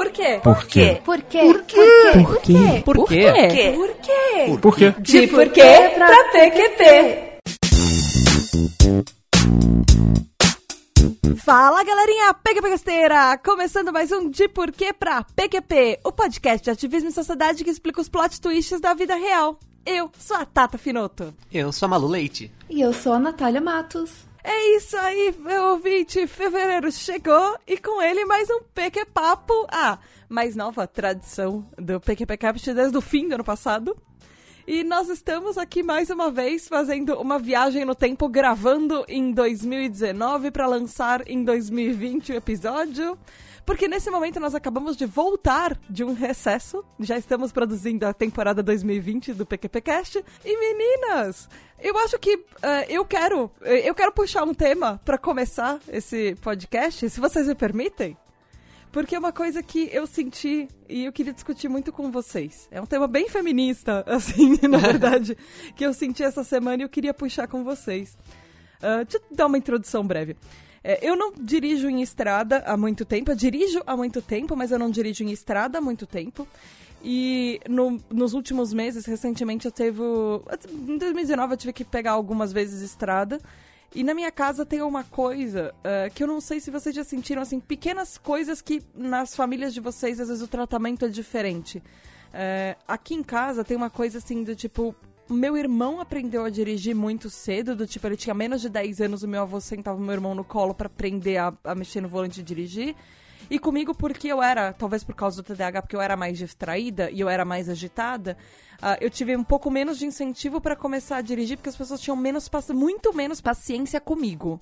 Por quê? Por quê? Por quê? Por quê? Por quê? Por quê? Por quê? Por quê? De porquê pra PQP. Fala galerinha PQPgasteira! Começando mais um De Porquê pra PQP, o podcast de ativismo e sociedade que explica os plot twists da vida real. Eu sou a Tata Finoto. Eu sou a Malu Leite. E eu sou a Natália Matos. É isso aí, meu ouvinte. Fevereiro chegou e com ele mais um PQ Papo. Ah, mais nova tradição do PQP Capture desde o fim do ano passado. E nós estamos aqui mais uma vez fazendo uma viagem no tempo, gravando em 2019 para lançar em 2020 o episódio. Porque nesse momento nós acabamos de voltar de um recesso. Já estamos produzindo a temporada 2020 do PQPcast. E meninas, eu acho que uh, eu quero eu quero puxar um tema para começar esse podcast, se vocês me permitem. Porque é uma coisa que eu senti e eu queria discutir muito com vocês. É um tema bem feminista, assim, na verdade, que eu senti essa semana e eu queria puxar com vocês. Uh, deixa eu dar uma introdução breve. É, eu não dirijo em estrada há muito tempo. Eu dirijo há muito tempo, mas eu não dirijo em estrada há muito tempo. E no, nos últimos meses, recentemente, eu teve. Em 2019, eu tive que pegar algumas vezes estrada. E na minha casa tem uma coisa uh, que eu não sei se vocês já sentiram, assim, pequenas coisas que nas famílias de vocês, às vezes, o tratamento é diferente. Uh, aqui em casa tem uma coisa assim do tipo. Meu irmão aprendeu a dirigir muito cedo, do tipo, ele tinha menos de 10 anos, o meu avô sentava o meu irmão no colo para aprender a, a mexer no volante e dirigir. E comigo, porque eu era, talvez por causa do TDAH, porque eu era mais distraída e eu era mais agitada, uh, eu tive um pouco menos de incentivo para começar a dirigir, porque as pessoas tinham menos, muito menos paciência comigo.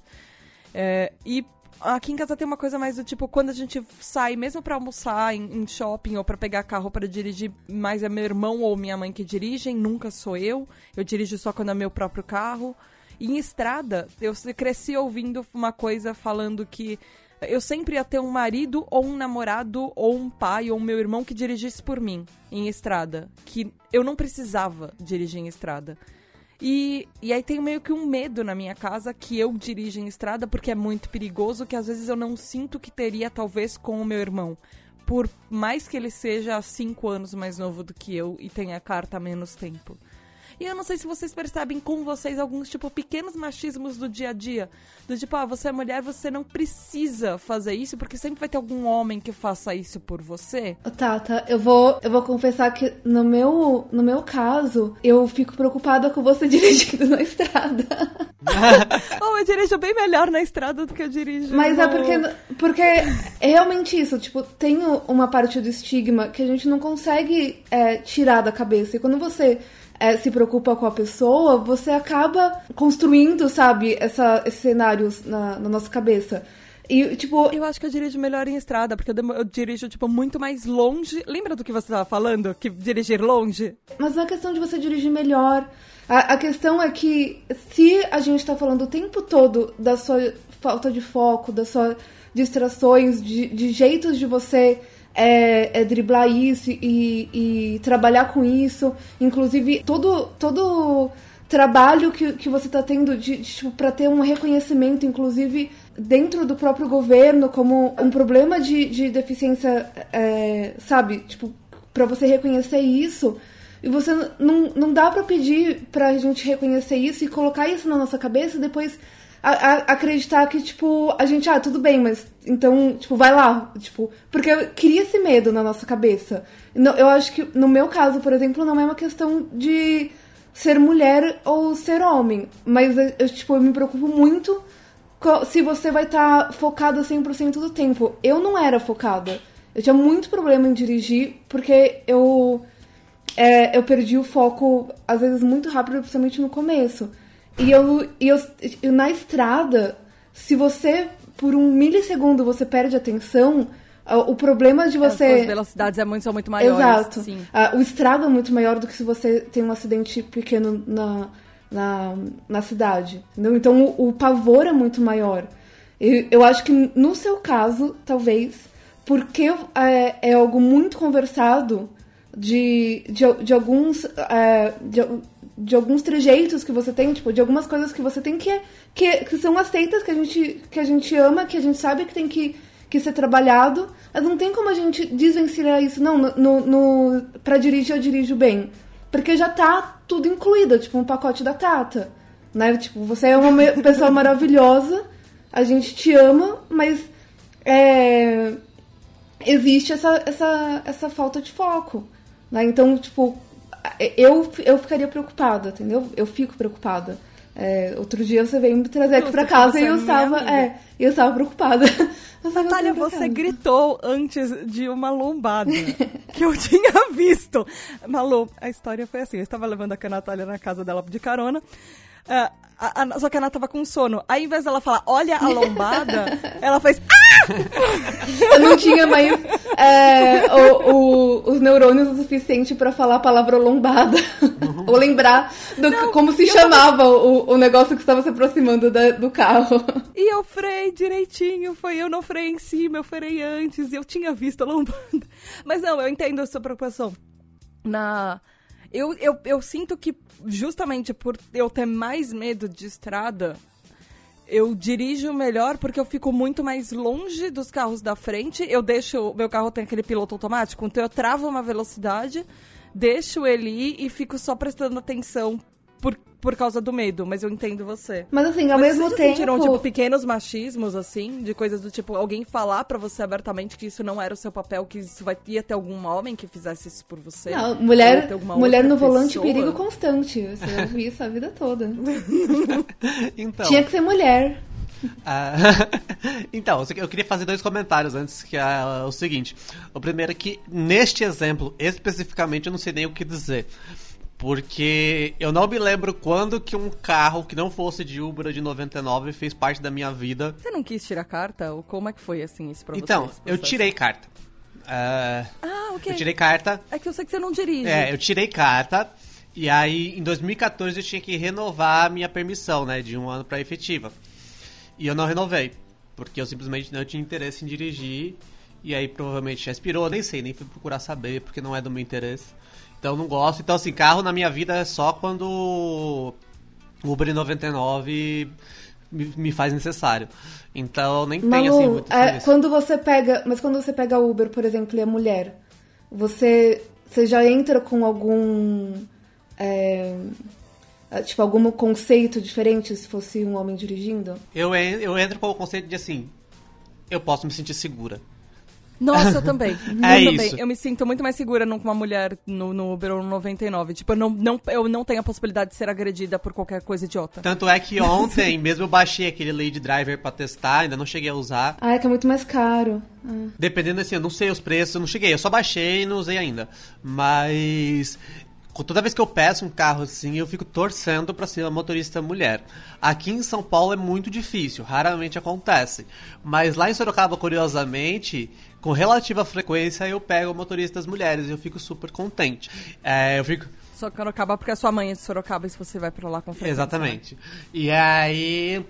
É, e aqui em casa tem uma coisa mais do tipo, quando a gente sai, mesmo para almoçar em, em, shopping ou para pegar carro para dirigir, mais é meu irmão ou minha mãe que dirigem, nunca sou eu. Eu dirijo só quando é meu próprio carro. E em estrada, eu cresci ouvindo uma coisa falando que eu sempre ia ter um marido ou um namorado ou um pai ou meu irmão que dirigisse por mim em estrada. Que eu não precisava dirigir em estrada. E, e aí tem meio que um medo na minha casa que eu dirija em estrada porque é muito perigoso, que às vezes eu não sinto que teria, talvez, com o meu irmão. Por mais que ele seja cinco anos mais novo do que eu e tenha carta há menos tempo. E eu não sei se vocês percebem com vocês alguns, tipo, pequenos machismos do dia a dia. Do tipo, ah, você é mulher, você não precisa fazer isso, porque sempre vai ter algum homem que faça isso por você. Tata, eu vou, eu vou confessar que no meu, no meu caso, eu fico preocupada com você dirigindo na estrada. oh, eu dirijo bem melhor na estrada do que eu dirijo. Mas no... é porque, porque é realmente isso, tipo, tem uma parte do estigma que a gente não consegue é, tirar da cabeça. E quando você é, se preocupa com a pessoa, você acaba construindo, sabe, essa, esses cenários na, na nossa cabeça. E, tipo. Eu acho que eu dirijo melhor em estrada, porque eu, eu, dirijo, tipo, muito mais longe. Lembra do que você estava falando? Que dirigir longe? Mas não é questão de você dirigir melhor. A, a questão é que se a gente está falando o tempo todo da sua falta de foco, das suas distrações, de, de jeitos de você é, é driblar isso e, e, trabalhar com isso. Inclusive, todo, todo trabalho que, que você está tendo de, de tipo, para ter um reconhecimento, inclusive dentro do próprio governo, como um problema de, de deficiência, é, sabe? Tipo, para você reconhecer isso. E você não, não dá para pedir pra gente reconhecer isso e colocar isso na nossa cabeça e depois a, a, acreditar que, tipo, a gente, ah, tudo bem, mas então, tipo, vai lá. Tipo, porque eu queria esse medo na nossa cabeça. Eu acho que, no meu caso, por exemplo, não é uma questão de ser mulher ou ser homem. Mas, eu, tipo, eu me preocupo muito se você vai estar tá focada 100% do tempo. Eu não era focada. Eu tinha muito problema em dirigir, porque eu, é, eu perdi o foco, às vezes, muito rápido, principalmente no começo. E eu, e eu, na estrada, se você por um milissegundo você perde atenção, o problema de você. As velocidades é muito, são muito maiores. Exato. Sim. o estrago é muito maior do que se você tem um acidente pequeno na, na, na cidade. Entendeu? Então o, o pavor é muito maior. Eu, eu acho que no seu caso, talvez, porque é, é algo muito conversado de, de, de alguns. É, de, de alguns trejeitos que você tem, tipo, de algumas coisas que você tem que, que, que são aceitas, que a, gente, que a gente ama, que a gente sabe que tem que, que ser trabalhado, mas não tem como a gente desvencilhar isso. Não, no, no, pra dirigir eu dirijo bem. Porque já tá tudo incluído, tipo um pacote da Tata. Né? Tipo, você é uma pessoa maravilhosa, a gente te ama, mas é, existe essa, essa, essa falta de foco. Né? Então, tipo, eu, eu ficaria preocupada, entendeu? Eu fico preocupada. É, outro dia você veio me trazer aqui pra casa e eu estava, é, eu estava preocupada. Natália, você gritou antes de uma lombada que eu tinha visto. Malu, a história foi assim: eu estava levando a Natália na casa dela de carona. Uh, a, a, só que a Ana tava com sono. Aí, ao invés dela falar, olha a lombada, ela fez. Ah! Eu não tinha mais é, o, o, os neurônios o suficiente para falar a palavra lombada. Uhum. Ou lembrar do, não, como se chamava tava... o, o negócio que estava se aproximando da, do carro. E eu freiei direitinho. Foi eu não freiei em cima, eu freiei antes. E eu tinha visto a lombada. Mas não, eu entendo a sua preocupação. Na eu, eu, eu sinto que justamente por eu ter mais medo de estrada, eu dirijo melhor porque eu fico muito mais longe dos carros da frente. Eu deixo. Meu carro tem aquele piloto automático, então eu travo uma velocidade, deixo ele ir e fico só prestando atenção por, causa do medo, mas eu entendo você. Mas assim, ao mas mesmo tempo. sentiram, tipo, pequenos machismos, assim, de coisas do tipo, alguém falar para você abertamente que isso não era o seu papel, que isso vai, ia ter algum homem que fizesse isso por você? Não, mulher, mulher no volante, perigo constante. Você ouviu isso a vida toda. então. Tinha que ser mulher. Uh, então, eu queria fazer dois comentários antes, que é o seguinte. O primeiro é que, neste exemplo, especificamente, eu não sei nem o que dizer. Porque eu não me lembro quando que um carro que não fosse de Uber de 99 fez parte da minha vida. Você não quis tirar carta? Ou como é que foi assim isso pra então, você? Então, eu tirei carta. Uh, ah, ok. Eu tirei carta. É que eu sei que você não dirige. É, eu tirei carta. E aí, em 2014, eu tinha que renovar a minha permissão, né? De um ano pra efetiva. E eu não renovei. Porque eu simplesmente não tinha interesse em dirigir. E aí, provavelmente já expirou. Nem sei, nem fui procurar saber, porque não é do meu interesse. Então não gosto. Então, assim, carro na minha vida é só quando o Uber 99 me, me faz necessário. Então nem Malu, tem assim muito é, quando você pega, mas quando você pega Uber, por exemplo, e é mulher, você você já entra com algum é, é tipo algum conceito diferente se fosse um homem dirigindo? Eu eu entro com o conceito de assim, eu posso me sentir segura. Nossa, eu também. é eu isso. Também. Eu me sinto muito mais segura com uma mulher no, no Uber ou no 99. Tipo, eu não, não, eu não tenho a possibilidade de ser agredida por qualquer coisa idiota. Tanto é que ontem, mesmo eu baixei aquele Lady Driver pra testar, ainda não cheguei a usar. Ah, é que é muito mais caro. Ah. Dependendo assim, eu não sei os preços, eu não cheguei. Eu só baixei e não usei ainda. Mas toda vez que eu peço um carro assim, eu fico torcendo para ser uma motorista mulher. Aqui em São Paulo é muito difícil, raramente acontece. Mas lá em Sorocaba, curiosamente, com relativa frequência eu pego motoristas mulheres e eu fico super contente. É, eu fico. Sorocaba porque a sua mãe é de Sorocaba e se você vai pra lá com frequência. Exatamente. Né? E aí.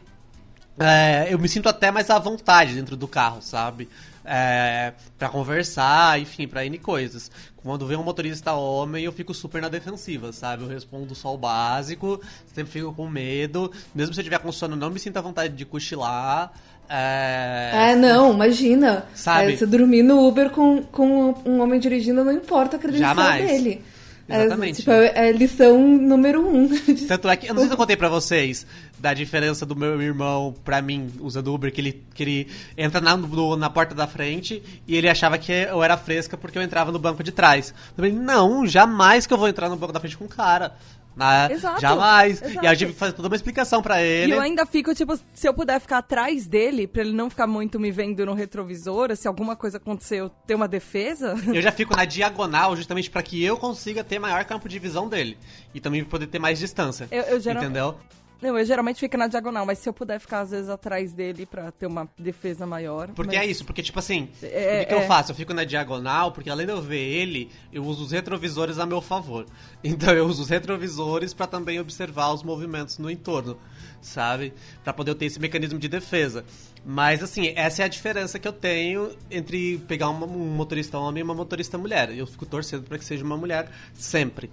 É, eu me sinto até mais à vontade dentro do carro, sabe? É, para conversar, enfim, pra N coisas. Quando vem um motorista homem, eu fico super na defensiva, sabe? Eu respondo só o básico, sempre fico com medo. Mesmo se eu tiver com sono, não me sinto à vontade de cochilar. É... é, não, imagina. Sabe? É, você dormir no Uber com, com um homem dirigindo, não importa a credencial Jamais. dele. É, Exatamente. É, tipo, é, lição número um. Tanto é que, eu não sei se eu contei pra vocês da diferença do meu irmão pra mim, usando Uber, que ele, que ele entra na, no, na porta da frente e ele achava que eu era fresca porque eu entrava no banco de trás. Eu falei, não, jamais que eu vou entrar no banco da frente com o cara. Né? Exato, Jamais. Exato. E aí eu tive que fazer toda uma explicação para ele. E eu ainda fico, tipo, se eu puder ficar atrás dele, pra ele não ficar muito me vendo no retrovisor, se alguma coisa acontecer, eu ter uma defesa. Eu já fico na diagonal, justamente para que eu consiga ter maior campo de visão dele. E também poder ter mais distância. Eu, eu geral... Entendeu? Não, eu geralmente fico na diagonal, mas se eu puder ficar às vezes atrás dele pra ter uma defesa maior. Porque mas... é isso, porque tipo assim, é, o que, é... eu faço? Eu fico na diagonal, porque além de eu ver ele, eu uso os retrovisores a meu favor. Então eu uso os retrovisores para também observar os movimentos no entorno, sabe? Para poder ter esse mecanismo de defesa. Mas assim, essa é a diferença que eu tenho entre pegar uma, um motorista homem e uma motorista mulher. Eu fico torcendo para que seja uma mulher sempre,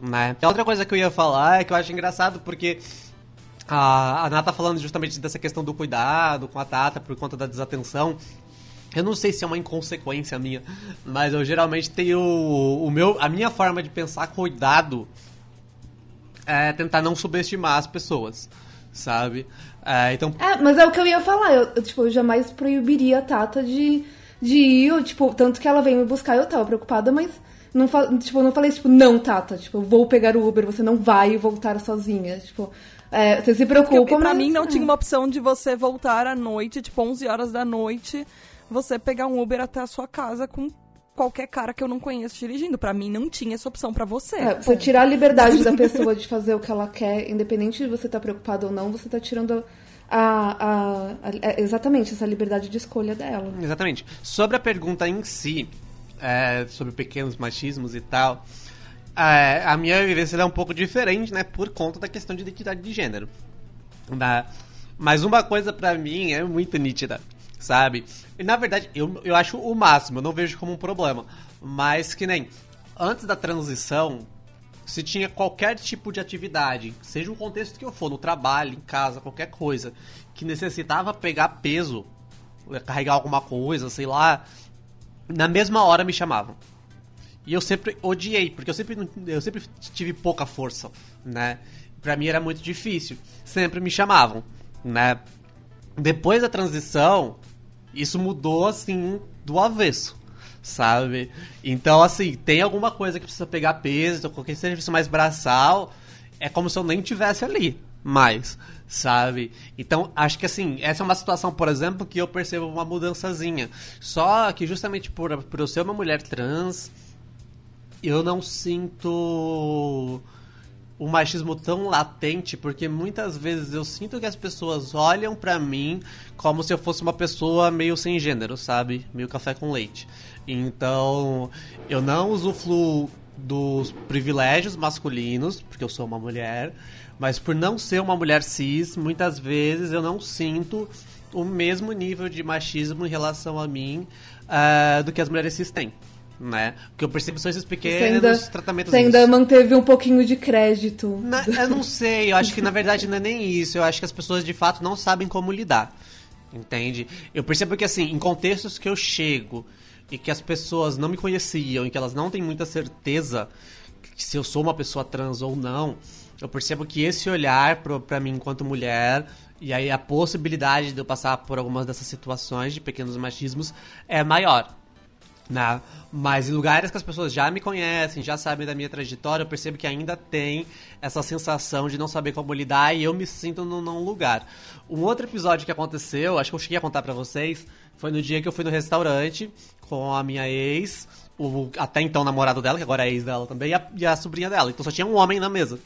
né? Outra coisa que eu ia falar é que eu acho engraçado porque a, a Nata falando justamente dessa questão do cuidado com a Tata por conta da desatenção. Eu não sei se é uma inconsequência minha, mas eu geralmente tenho o meu, a minha forma de pensar cuidado é tentar não subestimar as pessoas, sabe? É, então... é, mas é o que eu ia falar. Eu, eu, tipo, eu jamais proibiria a Tata de, de ir, tipo, tanto que ela veio me buscar, eu tava preocupada, mas não, tipo, não falei, tipo, não, Tata, tipo, eu vou pegar o Uber, você não vai voltar sozinha. Tipo, é, você se preocupa, Porque, pra mim não tinha uma opção de você voltar à noite, tipo, 11 horas da noite, você pegar um Uber até a sua casa com qualquer cara que eu não conheço dirigindo. Para mim não tinha essa opção para você. É, você tirar a liberdade da pessoa de fazer o que ela quer, independente de você estar tá preocupado ou não, você tá tirando a, a, a, é, exatamente essa liberdade de escolha dela. Exatamente. Sobre a pergunta em si, é, sobre pequenos machismos e tal, é, a minha vivência é um pouco diferente, né, por conta da questão de identidade de gênero. Né? Mas uma coisa para mim é muito nítida sabe? E na verdade, eu, eu acho o máximo, eu não vejo como um problema. Mas que nem antes da transição, se tinha qualquer tipo de atividade, seja o contexto que eu for, no trabalho, em casa, qualquer coisa, que necessitava pegar peso, carregar alguma coisa, sei lá, na mesma hora me chamavam. E eu sempre odiei, porque eu sempre, eu sempre tive pouca força, né? Pra mim era muito difícil. Sempre me chamavam, né? Depois da transição, isso mudou assim do avesso, sabe? Então, assim, tem alguma coisa que precisa pegar peso, qualquer serviço mais braçal, é como se eu nem tivesse ali mais, sabe? Então, acho que assim, essa é uma situação, por exemplo, que eu percebo uma mudançazinha. Só que justamente por, por eu ser uma mulher trans, eu não sinto o machismo tão latente, porque muitas vezes eu sinto que as pessoas olham para mim como se eu fosse uma pessoa meio sem gênero, sabe? Meio café com leite. Então, eu não usufruo dos privilégios masculinos, porque eu sou uma mulher, mas por não ser uma mulher cis, muitas vezes eu não sinto o mesmo nível de machismo em relação a mim uh, do que as mulheres cis têm né? O que eu percebo são esses pequenos ainda, tratamentos. Você ainda manteve um pouquinho de crédito. Na, eu não sei, eu acho que na verdade não é nem isso. Eu acho que as pessoas de fato não sabem como lidar. Entende? Eu percebo que assim, em contextos que eu chego e que as pessoas não me conheciam e que elas não têm muita certeza se eu sou uma pessoa trans ou não, eu percebo que esse olhar para mim enquanto mulher e aí a possibilidade de eu passar por algumas dessas situações de pequenos machismos é maior. Né? Mas em lugares que as pessoas já me conhecem, já sabem da minha trajetória, eu percebo que ainda tem essa sensação de não saber como lidar e eu me sinto num, num lugar. Um outro episódio que aconteceu, acho que eu cheguei a contar para vocês, foi no dia que eu fui no restaurante com a minha ex, o até então namorado dela, que agora é ex dela também, e a, e a sobrinha dela. Então só tinha um homem na mesa.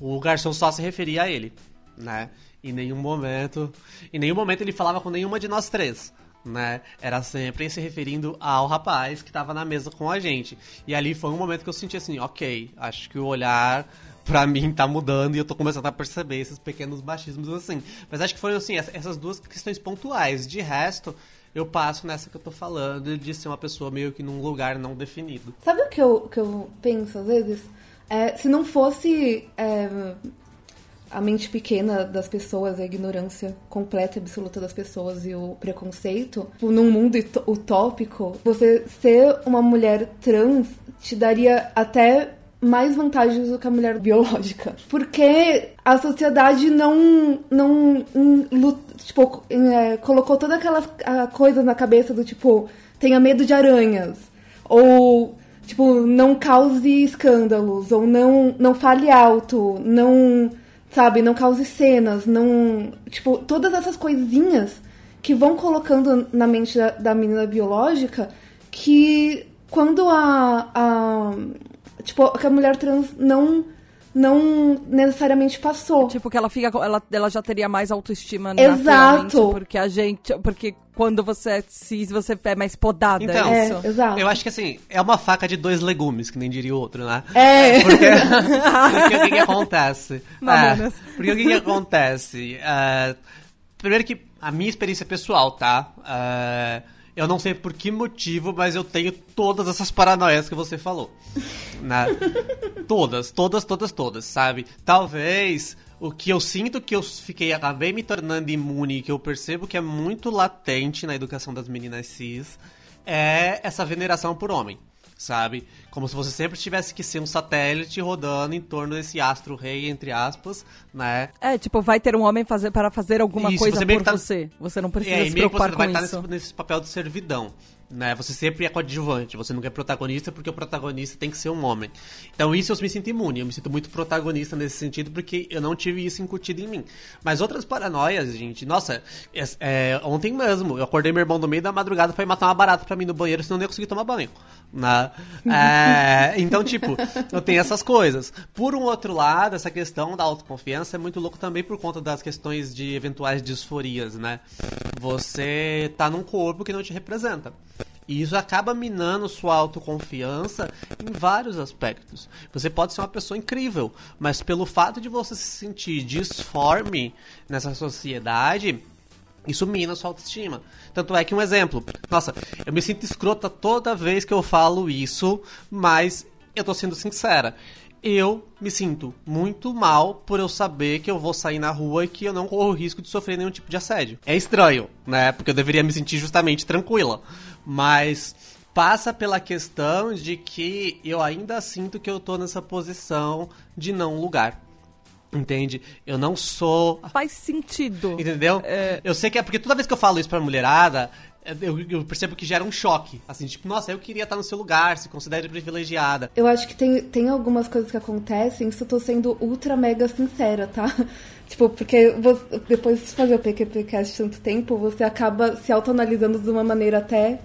O garçom só se referia a ele, né? Em nenhum momento. Em nenhum momento ele falava com nenhuma de nós três né? Era sempre se referindo ao rapaz que estava na mesa com a gente. E ali foi um momento que eu senti assim, ok, acho que o olhar pra mim tá mudando e eu tô começando a perceber esses pequenos machismos assim. Mas acho que foram assim, essas duas questões pontuais. De resto, eu passo nessa que eu tô falando de ser uma pessoa meio que num lugar não definido. Sabe o que eu, que eu penso às vezes? É, se não fosse é, a mente pequena das pessoas, a ignorância completa e absoluta das pessoas e o preconceito, tipo, num mundo utópico, você ser uma mulher trans te daria até mais vantagens do que a mulher biológica. Porque a sociedade não, não, tipo, é, colocou toda aquela coisa na cabeça do tipo, tenha medo de aranhas. Ou, tipo, não cause escândalos. Ou não, não fale alto. Não sabe? Não cause cenas, não. Tipo, todas essas coisinhas que vão colocando na mente da, da menina biológica que quando a, a. Tipo, que a mulher trans não não necessariamente passou. Tipo, que ela fica. Ela, ela já teria mais autoestima Exato. Porque a gente. Porque quando você é cis, você é mais podada. Então, é isso. É, exato. Eu acho que assim, é uma faca de dois legumes, que nem diria o outro, né? É. Porque, porque o que, que acontece? É, porque o que, que acontece? Uh, primeiro que a minha experiência pessoal, tá? Uh, eu não sei por que motivo, mas eu tenho todas essas paranoias que você falou. Né? todas, todas, todas, todas, sabe? Talvez o que eu sinto que eu fiquei, acabei me tornando imune, que eu percebo que é muito latente na educação das meninas cis, é essa veneração por homem sabe? Como se você sempre tivesse que ser um satélite rodando em torno desse astro rei, entre aspas, né? É, tipo, vai ter um homem fazer, para fazer alguma isso, coisa você por tá... você. Você não precisa é, se preocupar você com vai isso. Estar nesse, nesse papel de servidão né? Você sempre é coadjuvante, você nunca é protagonista porque o protagonista tem que ser um homem. Então isso eu me sinto imune, eu me sinto muito protagonista nesse sentido porque eu não tive isso incutido em mim. Mas outras paranoias, gente, nossa, é, é, ontem mesmo, eu acordei meu irmão no meio da madrugada para matar uma barata para mim no banheiro, senão eu não ia conseguir tomar banho. Né? É, então, tipo, eu tenho essas coisas. Por um outro lado, essa questão da autoconfiança é muito louco também por conta das questões de eventuais disforias, né? Você tá num corpo que não te representa. E isso acaba minando sua autoconfiança em vários aspectos. Você pode ser uma pessoa incrível, mas pelo fato de você se sentir disforme nessa sociedade, isso mina sua autoestima. Tanto é que um exemplo, nossa, eu me sinto escrota toda vez que eu falo isso, mas eu tô sendo sincera eu me sinto muito mal por eu saber que eu vou sair na rua e que eu não corro risco de sofrer nenhum tipo de assédio. É estranho, né? Porque eu deveria me sentir justamente tranquila. Mas passa pela questão de que eu ainda sinto que eu tô nessa posição de não lugar. Entende? Eu não sou. Faz sentido. Entendeu? É... Eu sei que é porque toda vez que eu falo isso pra mulherada, eu, eu, percebo que gera um choque. Assim, tipo, nossa, eu queria estar no seu lugar, se considere privilegiada. Eu acho que tem, tem algumas coisas que acontecem, se eu tô sendo ultra mega sincera, tá? Tipo, porque você, depois de fazer o PQPcast tanto tempo, você acaba se autoanalisando de uma maneira até.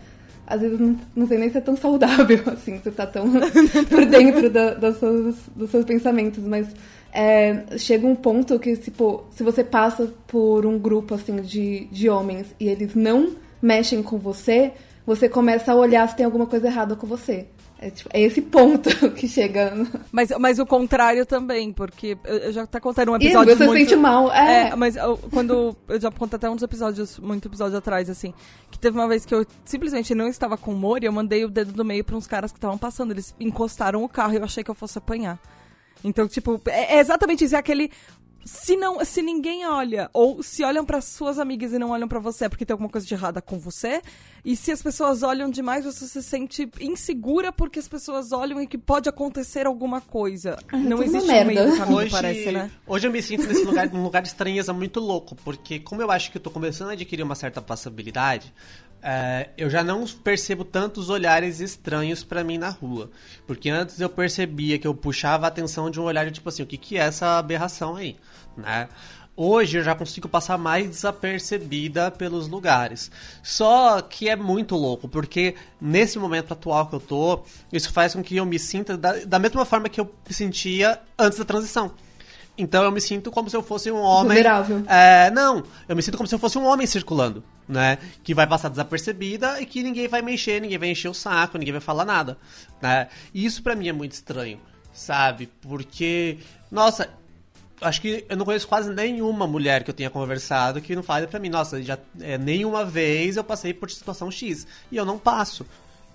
Às vezes não, não sei nem se é tão saudável, assim, você tá tão por dentro da, das suas, dos seus pensamentos, mas é, chega um ponto que, tipo, se você passa por um grupo, assim, de, de homens e eles não mexem com você, você começa a olhar se tem alguma coisa errada com você. É, tipo, é, esse ponto que chega. Mas, mas o contrário também, porque eu já tá contando um episódio. E você muito... sente mal, é. é mas eu, quando. Eu já contei até uns episódios, muito episódio atrás, assim. Que teve uma vez que eu simplesmente não estava com humor e eu mandei o dedo do meio para uns caras que estavam passando. Eles encostaram o carro e eu achei que eu fosse apanhar. Então, tipo, é, é exatamente isso. É aquele se não se ninguém olha ou se olham para suas amigas e não olham para você é porque tem alguma coisa de errada com você e se as pessoas olham demais você se sente insegura porque as pessoas olham e que pode acontecer alguma coisa. Ah, não existe um meio caminho hoje, parece né? hoje eu me sinto nesse lugar num lugar de estranheza muito louco porque como eu acho que eu tô começando a adquirir uma certa passabilidade é, eu já não percebo tantos olhares estranhos para mim na rua. Porque antes eu percebia que eu puxava a atenção de um olhar tipo assim, o que, que é essa aberração aí? Né? Hoje eu já consigo passar mais desapercebida pelos lugares. Só que é muito louco, porque nesse momento atual que eu tô, isso faz com que eu me sinta da, da mesma forma que eu me sentia antes da transição. Então eu me sinto como se eu fosse um homem. Vulnerável. É, não, eu me sinto como se eu fosse um homem circulando, né? Que vai passar desapercebida e que ninguém vai mexer, ninguém vai encher o saco, ninguém vai falar nada, né? E isso para mim é muito estranho, sabe? Porque, nossa, acho que eu não conheço quase nenhuma mulher que eu tenha conversado que não fale para mim, nossa, já é, nenhuma vez eu passei por situação X e eu não passo.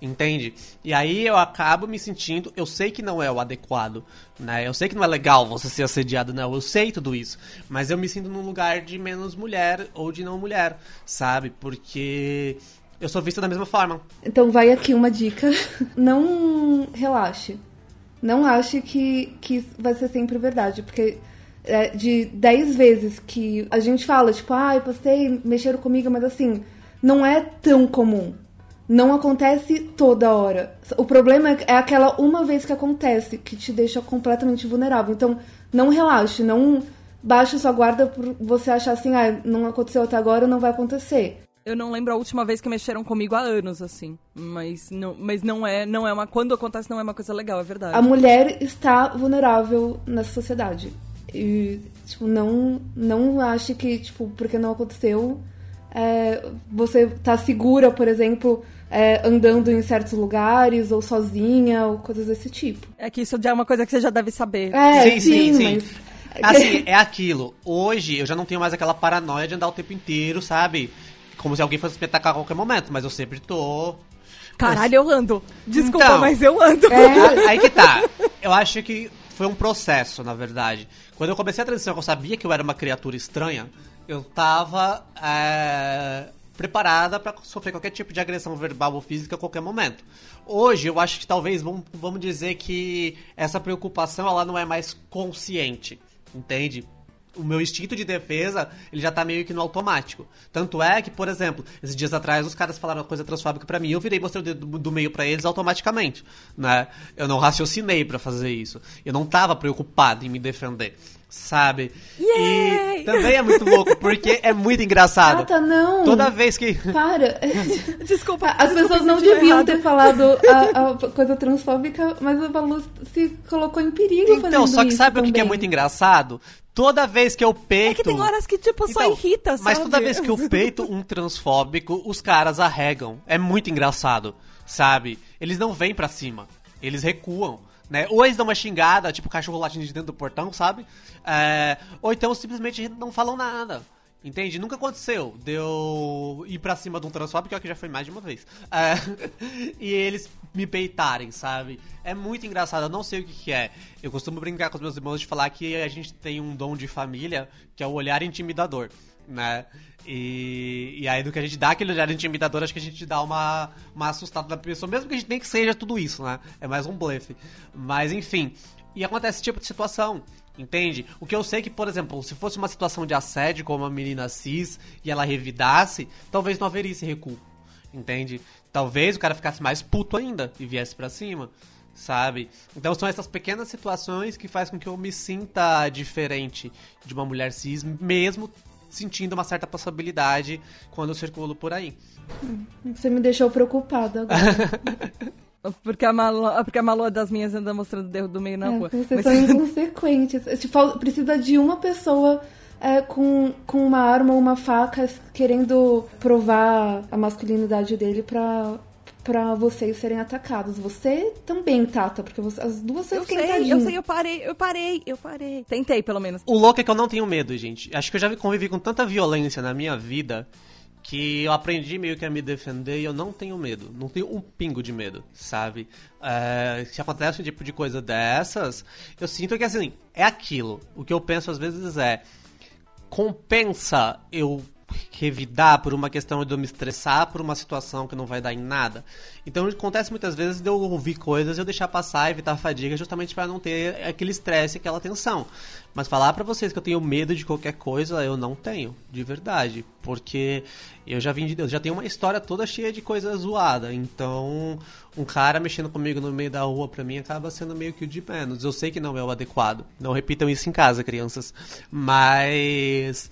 Entende? E aí eu acabo me sentindo, eu sei que não é o adequado, né? Eu sei que não é legal você ser assediado, não, eu sei tudo isso, mas eu me sinto num lugar de menos mulher ou de não mulher, sabe? Porque eu sou vista da mesma forma. Então vai aqui uma dica, não relaxe. Não ache que, que vai ser sempre verdade, porque é, de 10 vezes que a gente fala, tipo, ah, eu postei, mexeram comigo, mas assim, não é tão comum não acontece toda hora. O problema é aquela uma vez que acontece, que te deixa completamente vulnerável. Então, não relaxe, não baixe sua guarda por você achar assim, ah, não aconteceu até agora, não vai acontecer. Eu não lembro a última vez que mexeram comigo há anos, assim. Mas não, mas não é, não é uma. Quando acontece, não é uma coisa legal, é verdade. A mulher está vulnerável nessa sociedade. E, tipo, não, não ache que, tipo, porque não aconteceu, é, você tá segura, por exemplo, é, andando em certos lugares, ou sozinha, ou coisas desse tipo. É que isso já é uma coisa que você já deve saber. É, sim, sim, sim. Mas... Assim, é aquilo. Hoje eu já não tenho mais aquela paranoia de andar o tempo inteiro, sabe? Como se alguém fosse me atacar a qualquer momento, mas eu sempre tô. Caralho, eu ando. Desculpa, então, mas eu ando. É, aí que tá. Eu acho que foi um processo, na verdade. Quando eu comecei a transição, eu sabia que eu era uma criatura estranha, eu tava é, preparada para sofrer qualquer tipo de agressão verbal ou física a qualquer momento. Hoje, eu acho que talvez, vamos, vamos dizer que essa preocupação ela não é mais consciente, entende? O meu instinto de defesa, ele já tá meio que no automático. Tanto é que, por exemplo, esses dias atrás os caras falaram uma coisa transfóbica para mim, eu virei e mostrei o dedo do, do meio para eles automaticamente, né? Eu não raciocinei para fazer isso. Eu não tava preocupado em me defender sabe? Yay! E também é muito louco, porque é muito engraçado. Ah, tá, não. Toda vez que. Para. desculpa. As desculpa, pessoas não deviam errado. ter falado a, a, coisa transfóbica, mas a Balu se colocou em perigo Então, só que sabe o que é muito engraçado? Toda vez que eu peito. É que tem horas que, tipo, só então, irrita, sabe? Mas toda vez que eu peito um transfóbico, os caras arregam. É muito engraçado, sabe? Eles não vêm pra cima. Eles recuam né? Ou eles dão uma xingada, tipo cachorro latindo de dentro do portão, sabe? É, ou então simplesmente não falam nada. Entende? Nunca aconteceu deu ir pra cima de um transfóbico, que, é que já foi mais de uma vez. É, e eles me peitarem, sabe? É muito engraçado, eu não sei o que, que, é. Eu costumo brincar com os meus irmãos de falar que a gente tem um dom de família, que é o olhar intimidador, né? E, e aí do que a gente dá aquele olhar intimidador, acho que a gente dá uma, uma assustada na pessoa, mesmo que a gente nem que seja tudo isso, né? É mais um blefe. Mas enfim. E acontece esse tipo de situação. Entende? O que eu sei que, por exemplo, se fosse uma situação de assédio com uma menina cis e ela revidasse, talvez não haveria esse recuo. Entende? Talvez o cara ficasse mais puto ainda e viesse para cima sabe? Então são essas pequenas situações que faz com que eu me sinta diferente de uma mulher cis, mesmo sentindo uma certa possibilidade quando eu circulo por aí. Você me deixou preocupada agora. Porque a, Malu, porque a Malu é das minhas anda mostrando o dedo do meio na é, rua. Vocês Mas... são inconsequentes. Tipo, precisa de uma pessoa é, com, com uma arma ou uma faca querendo provar a masculinidade dele pra, para vocês serem atacados. Você também, Tata, porque você, as duas eu sei, eu sei, eu parei, eu parei, eu parei. Tentei, pelo menos. O louco é que eu não tenho medo, gente. Acho que eu já convivi com tanta violência na minha vida que eu aprendi meio que a me defender e eu não tenho medo. Não tenho um pingo de medo, sabe? É, se acontece um tipo de coisa dessas, eu sinto que assim, é aquilo. O que eu penso às vezes é compensa eu revidar por uma questão de eu me estressar por uma situação que não vai dar em nada. Então acontece muitas vezes de eu ouvir coisas e eu deixar passar, evitar a fadiga, justamente para não ter aquele estresse, aquela tensão. Mas falar para vocês que eu tenho medo de qualquer coisa, eu não tenho, de verdade, porque eu já vim de Deus, já tenho uma história toda cheia de coisa zoada. Então, um cara mexendo comigo no meio da rua para mim acaba sendo meio que o de menos. Eu sei que não é o adequado. Não repitam isso em casa, crianças. Mas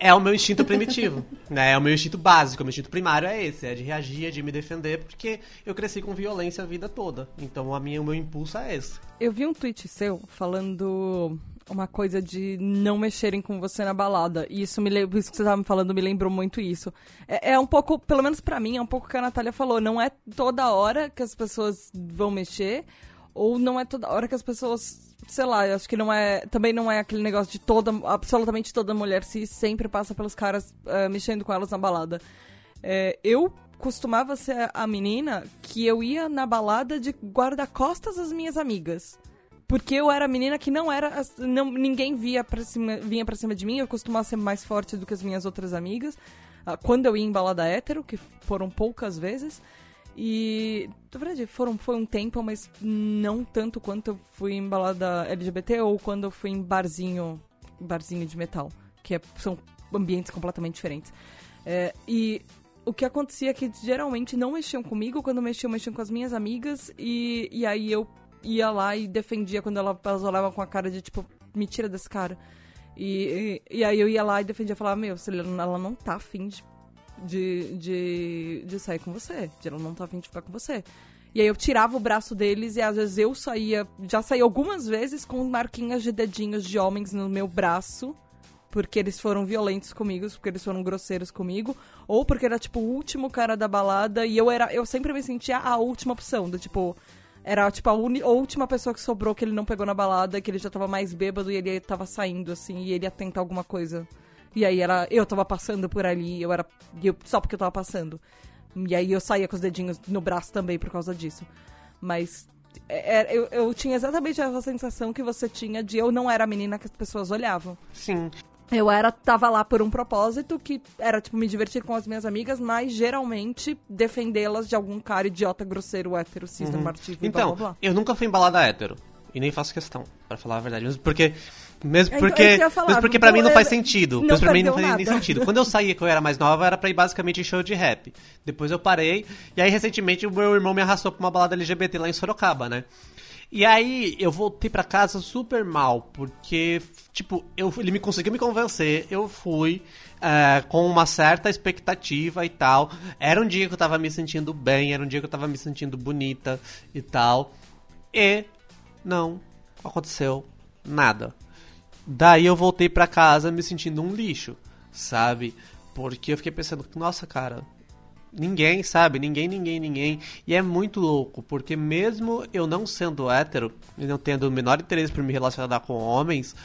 é o meu instinto primitivo, né? É o meu instinto básico, o meu instinto primário é esse, é de reagir, é de me defender, porque eu cresci com violência a vida toda. Então a minha, o meu impulso é esse. Eu vi um tweet seu falando uma coisa de não mexerem com você na balada. E isso, me, isso que você estava me falando me lembrou muito isso. É, é um pouco, pelo menos para mim, é um pouco o que a Natália falou. Não é toda hora que as pessoas vão mexer, ou não é toda hora que as pessoas sei lá, eu acho que não é. Também não é aquele negócio de toda. Absolutamente toda mulher se sempre passa pelos caras uh, mexendo com elas na balada. É, eu costumava ser a menina que eu ia na balada de guarda-costas às minhas amigas. Porque eu era a menina que não era. Não, ninguém via pra cima, vinha pra cima de mim, eu costumava ser mais forte do que as minhas outras amigas. Uh, quando eu ia em balada hétero, que foram poucas vezes. E, na verdade, foram, foi um tempo, mas não tanto quanto eu fui em balada LGBT ou quando eu fui em barzinho, barzinho de metal, que é, são ambientes completamente diferentes. É, e o que acontecia é que geralmente não mexiam comigo, quando mexiam, mexiam com as minhas amigas, e, e aí eu ia lá e defendia quando ela, elas olhavam com a cara de tipo, me tira desse cara. E, e, e, aí eu ia lá e defendia, falava, meu, ela não tá afim de de, de, de sair com você. De ela não tá afim de ficar com você. E aí eu tirava o braço deles e às vezes eu saía. Já saí algumas vezes com marquinhas de dedinhos de homens no meu braço. Porque eles foram violentos comigo, porque eles foram grosseiros comigo. Ou porque era, tipo, o último cara da balada e eu era. Eu sempre me sentia a última opção. Do tipo. Era, tipo, a, a última pessoa que sobrou que ele não pegou na balada, que ele já tava mais bêbado e ele tava saindo, assim, e ele ia tentar alguma coisa e aí era, eu tava passando por ali, eu era. Eu, só porque eu tava passando. E aí eu saía com os dedinhos no braço também por causa disso. Mas é, é, eu, eu tinha exatamente essa sensação que você tinha de eu não era a menina que as pessoas olhavam. Sim. Eu era, tava lá por um propósito que era, tipo, me divertir com as minhas amigas, mas geralmente defendê-las de algum cara idiota, grosseiro, hétero, cis, uhum. normativo então, blá, blá, blá. eu nunca fui em balada hétero. E nem faço questão, para falar a verdade. Mesmo porque. Mesmo então, porque. Falar, mesmo porque pra mim não faz sentido. Não pra mim não faz nem sentido. Quando eu saía, que eu era mais nova, era pra ir basicamente em show de rap. Depois eu parei. E aí, recentemente, o meu irmão me arrastou pra uma balada LGBT lá em Sorocaba, né? E aí eu voltei para casa super mal, porque, tipo, eu, ele me conseguiu me convencer, eu fui é, com uma certa expectativa e tal. Era um dia que eu tava me sentindo bem, era um dia que eu tava me sentindo bonita e tal. E não aconteceu nada. Daí eu voltei para casa me sentindo um lixo, sabe? Porque eu fiquei pensando, nossa, cara, ninguém, sabe? Ninguém, ninguém, ninguém. E é muito louco, porque mesmo eu não sendo hétero e não tendo o menor interesse por me relacionar com homens,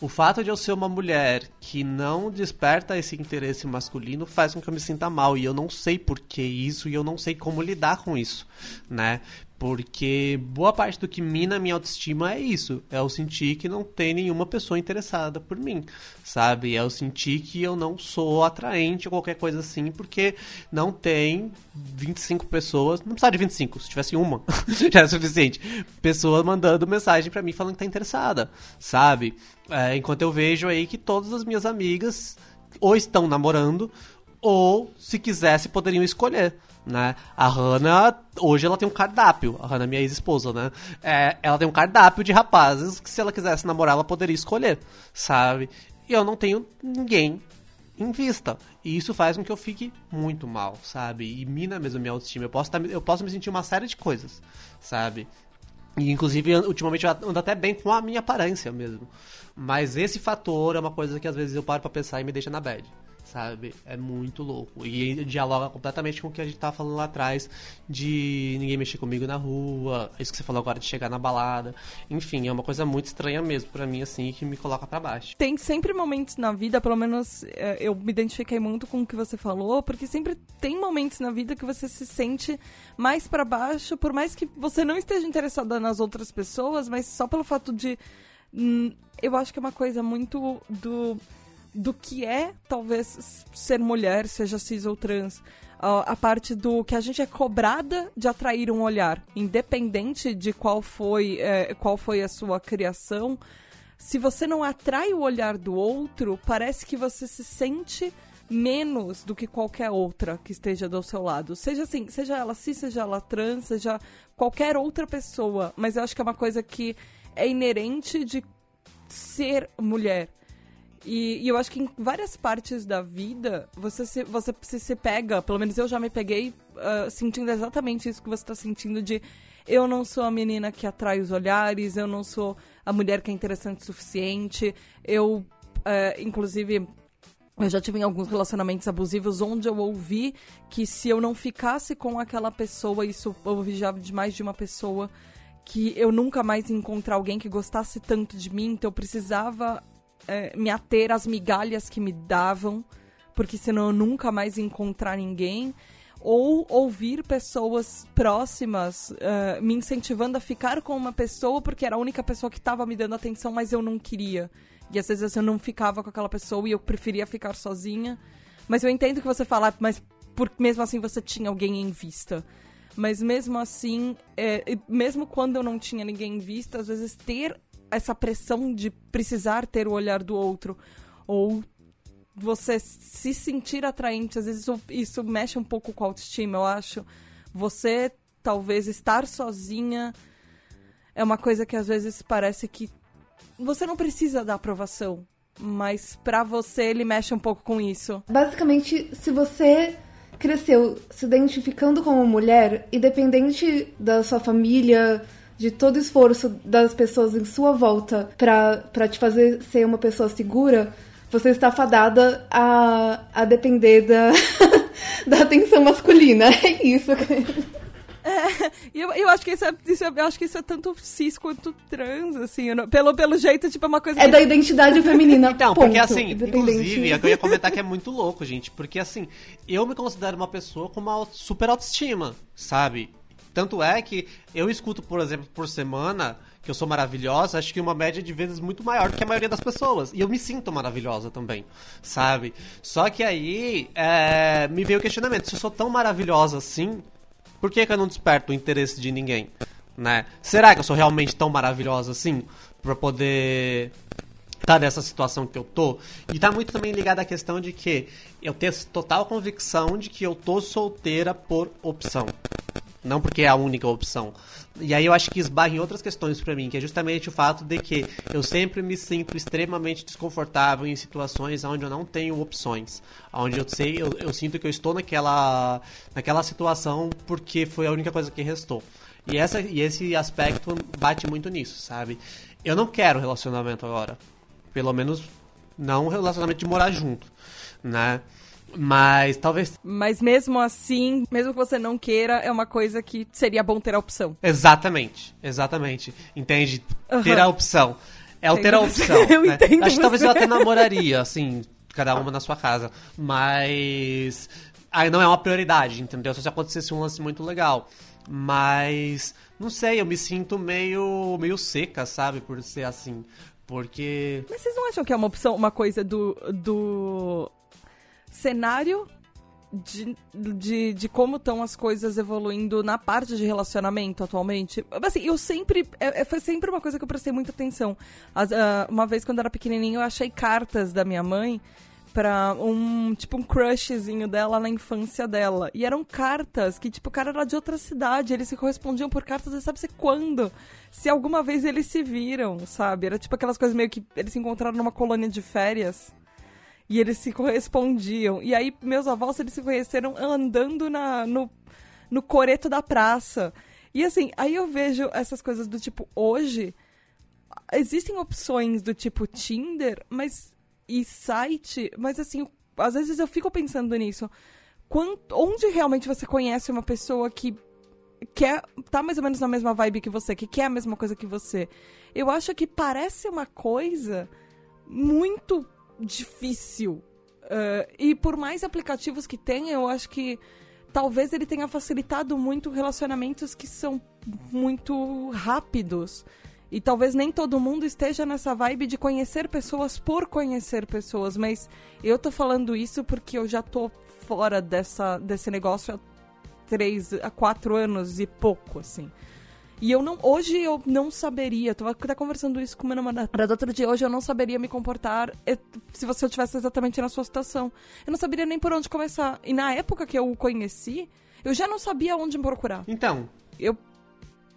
o fato de eu ser uma mulher que não desperta esse interesse masculino faz com que eu me sinta mal e eu não sei por que isso e eu não sei como lidar com isso, né? Porque boa parte do que mina minha autoestima é isso. É eu sentir que não tem nenhuma pessoa interessada por mim, sabe? É eu sentir que eu não sou atraente ou qualquer coisa assim, porque não tem 25 pessoas. Não precisa de 25, se tivesse uma, já é suficiente. Pessoas mandando mensagem para mim falando que tá interessada, sabe? É, enquanto eu vejo aí que todas as minhas amigas ou estão namorando, ou se quisesse poderiam escolher né? A Hannah, hoje ela tem um cardápio, a Hannah, minha ex-esposa, né? É, ela tem um cardápio de rapazes que se ela quisesse namorar, ela poderia escolher, sabe? E eu não tenho ninguém em vista. E isso faz com que eu fique muito mal, sabe? E mina mesmo minha autoestima. Eu posso, tá, eu posso me sentir uma série de coisas, sabe? E inclusive, ultimamente eu ando até bem com a minha aparência mesmo. Mas esse fator é uma coisa que às vezes eu paro pra pensar e me deixa na bad sabe? É muito louco. E dialoga completamente com o que a gente tava falando lá atrás de ninguém mexer comigo na rua, isso que você falou agora de chegar na balada. Enfim, é uma coisa muito estranha mesmo para mim, assim, que me coloca para baixo. Tem sempre momentos na vida, pelo menos é, eu me identifiquei muito com o que você falou, porque sempre tem momentos na vida que você se sente mais para baixo, por mais que você não esteja interessada nas outras pessoas, mas só pelo fato de. Hum, eu acho que é uma coisa muito do do que é, talvez, ser mulher, seja cis ou trans. A parte do que a gente é cobrada de atrair um olhar, independente de qual foi, é, qual foi a sua criação. Se você não atrai o olhar do outro, parece que você se sente menos do que qualquer outra que esteja do seu lado. Seja assim, seja ela cis, seja ela trans, seja qualquer outra pessoa. Mas eu acho que é uma coisa que é inerente de ser mulher. E, e, eu acho que em várias partes da vida, você se, você se, se pega, pelo menos eu já me peguei uh, sentindo exatamente isso que você está sentindo de eu não sou a menina que atrai os olhares, eu não sou a mulher que é interessante o suficiente. Eu, uh, inclusive, eu já tive em alguns relacionamentos abusivos onde eu ouvi que se eu não ficasse com aquela pessoa, isso eu ouvi já de mais de uma pessoa, que eu nunca mais ia encontrar alguém que gostasse tanto de mim, então eu precisava é, me ater às migalhas que me davam, porque senão eu nunca mais encontrar ninguém. Ou ouvir pessoas próximas uh, me incentivando a ficar com uma pessoa porque era a única pessoa que estava me dando atenção, mas eu não queria. E às vezes eu não ficava com aquela pessoa e eu preferia ficar sozinha. Mas eu entendo que você fala, mas por, mesmo assim você tinha alguém em vista. Mas mesmo assim, é, mesmo quando eu não tinha ninguém em vista, às vezes ter essa pressão de precisar ter o olhar do outro ou você se sentir atraente, às vezes isso, isso mexe um pouco com a autoestima, eu acho. Você talvez estar sozinha é uma coisa que às vezes parece que você não precisa da aprovação, mas para você ele mexe um pouco com isso. Basicamente, se você cresceu se identificando como mulher, independente da sua família, de todo o esforço das pessoas em sua volta para te fazer ser uma pessoa segura, você está fadada a, a depender da, da atenção masculina. É isso. É, eu, eu acho que isso é, isso é, eu acho que isso é tanto cis quanto trans, assim, não, pelo, pelo jeito, tipo, é uma coisa. É que... da identidade feminina. Então, ponto, porque assim, inclusive, é eu ia comentar que é muito louco, gente. Porque assim, eu me considero uma pessoa com uma super autoestima, sabe? Tanto é que eu escuto, por exemplo, por semana que eu sou maravilhosa, acho que uma média de vezes muito maior do que a maioria das pessoas. E eu me sinto maravilhosa também, sabe? Só que aí é, me veio o questionamento: se eu sou tão maravilhosa assim, por que, que eu não desperto o interesse de ninguém? Né? Será que eu sou realmente tão maravilhosa assim? Pra poder tá nessa situação que eu tô. E tá muito também ligado à questão de que eu tenho total convicção de que eu tô solteira por opção. Não porque é a única opção. E aí eu acho que esbarra em outras questões para mim, que é justamente o fato de que eu sempre me sinto extremamente desconfortável em situações onde eu não tenho opções. Onde eu sei, eu, eu sinto que eu estou naquela, naquela situação porque foi a única coisa que restou. E, essa, e esse aspecto bate muito nisso, sabe? Eu não quero relacionamento agora. Pelo menos não relacionamento de morar junto, né? Mas talvez. Mas mesmo assim, mesmo que você não queira, é uma coisa que seria bom ter a opção. Exatamente, exatamente. Entende? Uhum. Ter a opção. É o ter a opção. eu né? entendo. Acho que talvez eu até namoraria, assim, cada uma na sua casa. Mas. Aí não é uma prioridade, entendeu? Só se acontecesse um lance muito legal. Mas. Não sei, eu me sinto meio. meio seca, sabe? Por ser assim. Porque. Mas vocês não acham que é uma opção, uma coisa do. do cenário de, de, de como estão as coisas evoluindo na parte de relacionamento atualmente. Assim, eu sempre. É, é foi sempre uma coisa que eu prestei muita atenção. As, uh, uma vez, quando eu era pequenininho, eu achei cartas da minha mãe pra um, tipo, um crushzinho dela na infância dela. E eram cartas que, tipo, o cara era de outra cidade, eles se correspondiam por cartas, sabe-se quando? Se alguma vez eles se viram, sabe? Era tipo aquelas coisas meio que eles se encontraram numa colônia de férias. E eles se correspondiam. E aí, meus avós, eles se conheceram andando na, no, no coreto da praça. E assim, aí eu vejo essas coisas do tipo, hoje, existem opções do tipo Tinder, mas e site, mas assim, às vezes eu fico pensando nisso. Quanto, onde realmente você conhece uma pessoa que quer tá mais ou menos na mesma vibe que você, que quer a mesma coisa que você? Eu acho que parece uma coisa muito difícil. Uh, e por mais aplicativos que tem, eu acho que talvez ele tenha facilitado muito relacionamentos que são muito rápidos. E talvez nem todo mundo esteja nessa vibe de conhecer pessoas por conhecer pessoas, mas eu tô falando isso porque eu já tô fora dessa, desse negócio há três, há quatro anos e pouco, assim. E eu não. Hoje eu não saberia. Tô até conversando isso com meu namorado outro dia. Hoje eu não saberia me comportar eh, se você estivesse exatamente na sua situação. Eu não saberia nem por onde começar. E na época que eu o conheci, eu já não sabia onde me procurar. Então. Eu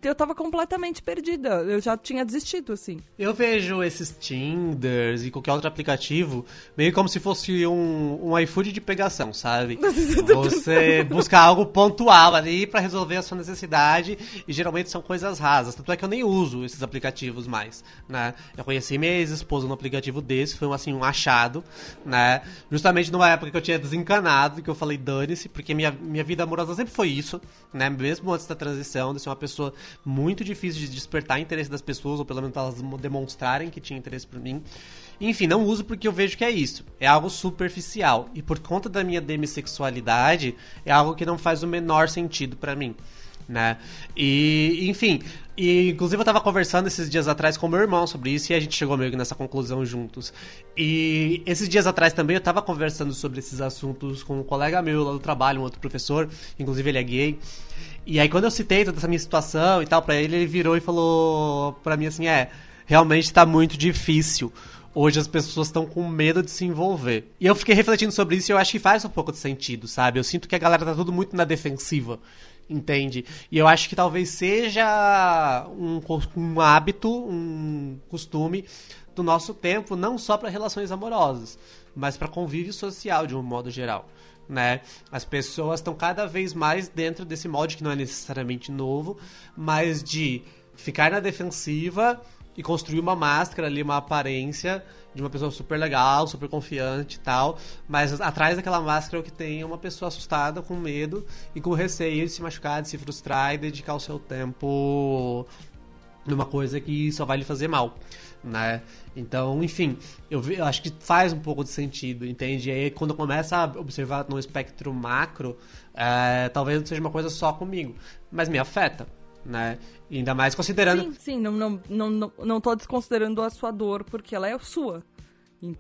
eu tava completamente perdida. Eu já tinha desistido, assim. Eu vejo esses Tinders e qualquer outro aplicativo meio como se fosse um, um iFood de pegação, sabe? Você busca algo pontual ali para resolver a sua necessidade e geralmente são coisas rasas. Tanto é que eu nem uso esses aplicativos mais, né? Eu conheci minha ex-esposa no aplicativo desse, foi assim um achado, né? Justamente numa época que eu tinha desencanado, que eu falei dane-se, porque minha, minha vida amorosa sempre foi isso, né? Mesmo antes da transição, de ser uma pessoa muito difícil de despertar interesse das pessoas, ou pelo menos elas demonstrarem que tinham interesse por mim. Enfim, não uso porque eu vejo que é isso. É algo superficial. E por conta da minha demissexualidade, é algo que não faz o menor sentido para mim. Né? E, enfim, e inclusive eu tava conversando esses dias atrás com meu irmão sobre isso e a gente chegou meio que nessa conclusão juntos. E esses dias atrás também eu tava conversando sobre esses assuntos com um colega meu lá do trabalho, um outro professor, inclusive ele é gay. E aí quando eu citei toda essa minha situação e tal para ele, ele virou e falou para mim assim: "É, realmente tá muito difícil. Hoje as pessoas estão com medo de se envolver. E eu fiquei refletindo sobre isso e eu acho que faz um pouco de sentido, sabe? Eu sinto que a galera tá tudo muito na defensiva, entende? E eu acho que talvez seja um, um hábito, um costume do nosso tempo, não só para relações amorosas, mas para convívio social de um modo geral né? As pessoas estão cada vez mais dentro desse molde que não é necessariamente novo, mas de ficar na defensiva e construir uma máscara ali, uma aparência de uma pessoa super legal, super confiante e tal, mas atrás daquela máscara é o que tem é uma pessoa assustada, com medo e com receio de se machucar, de se frustrar e dedicar o seu tempo numa coisa que só vai lhe fazer mal né? Então, enfim, eu, eu, acho que faz um pouco de sentido, entende? E aí, quando começa a observar no espectro macro, é, talvez não seja uma coisa só comigo. mas me afeta, né? Ainda mais considerando. Sim, sim, não, não, não, não tô desconsiderando a sua dor, porque ela é sua.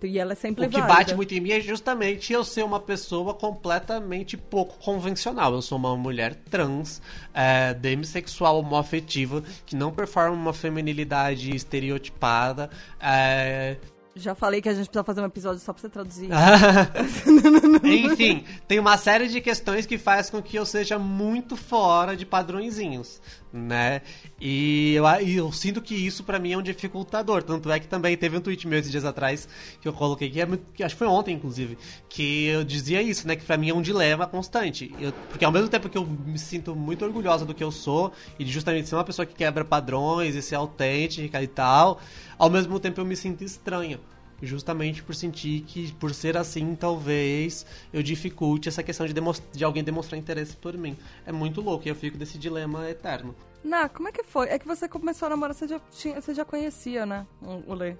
E ela é sempre O que válida. bate muito em mim é justamente eu ser uma pessoa completamente pouco convencional. Eu sou uma mulher trans, é, demissexual, homoafetiva, que não performa uma feminilidade estereotipada. É, Já falei que a gente precisa fazer um episódio só pra você traduzir. Enfim, tem uma série de questões que faz com que eu seja muito fora de padrõezinhos, né? E eu, eu sinto que isso pra mim é um dificultador. Tanto é que também teve um tweet meu esses dias atrás que eu coloquei, que, é, muito- que acho que foi ontem, inclusive, que eu dizia isso, né? Que pra mim é um dilema constante. Eu- porque ao mesmo tempo que eu me sinto muito orgulhosa do que eu sou e de justamente ser uma pessoa que quebra padrões e ser autêntica e tal, ao mesmo tempo eu me sinto estranha. Justamente por sentir que, por ser assim, talvez eu dificulte essa questão de, de alguém demonstrar interesse por mim. É muito louco e eu fico desse dilema eterno. Ná, como é que foi? É que você começou a namorar, você já, tinha, você já conhecia, né? O, Lê.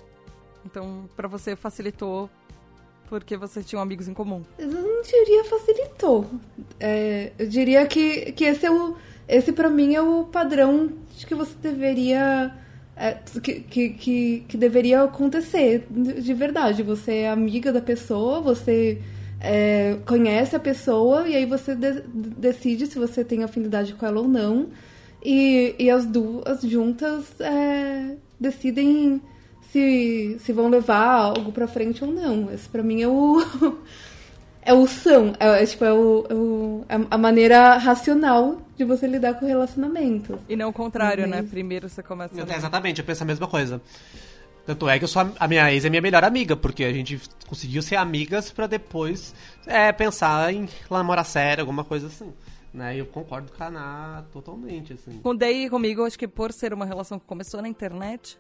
Então, pra você facilitou porque vocês tinham amigos em comum. Eu não diria facilitou. É, eu diria que, que esse é o. Esse pra mim é o padrão de que você deveria. É, que, que, que, deveria acontecer de verdade. Você é amiga da pessoa, você é, conhece a pessoa e aí você de- decide se você tem afinidade com ela ou não. E, e as duas juntas é, decidem se, se vão levar algo pra frente ou não. Esse pra mim é o. É o são, é, é, tipo, é, o, é o- é a maneira racional de você lidar com o relacionamento. E não o contrário, né? Primeiro você começa É, a... Exatamente, eu penso a mesma coisa. Tanto é que eu sou a, a minha ex é minha melhor amiga, porque a gente conseguiu ser amigas pra depois é, pensar em namorar sério, alguma coisa assim. Né? E eu concordo com a Ana totalmente, assim. Com o Day e comigo, acho que por ser uma relação que começou na internet,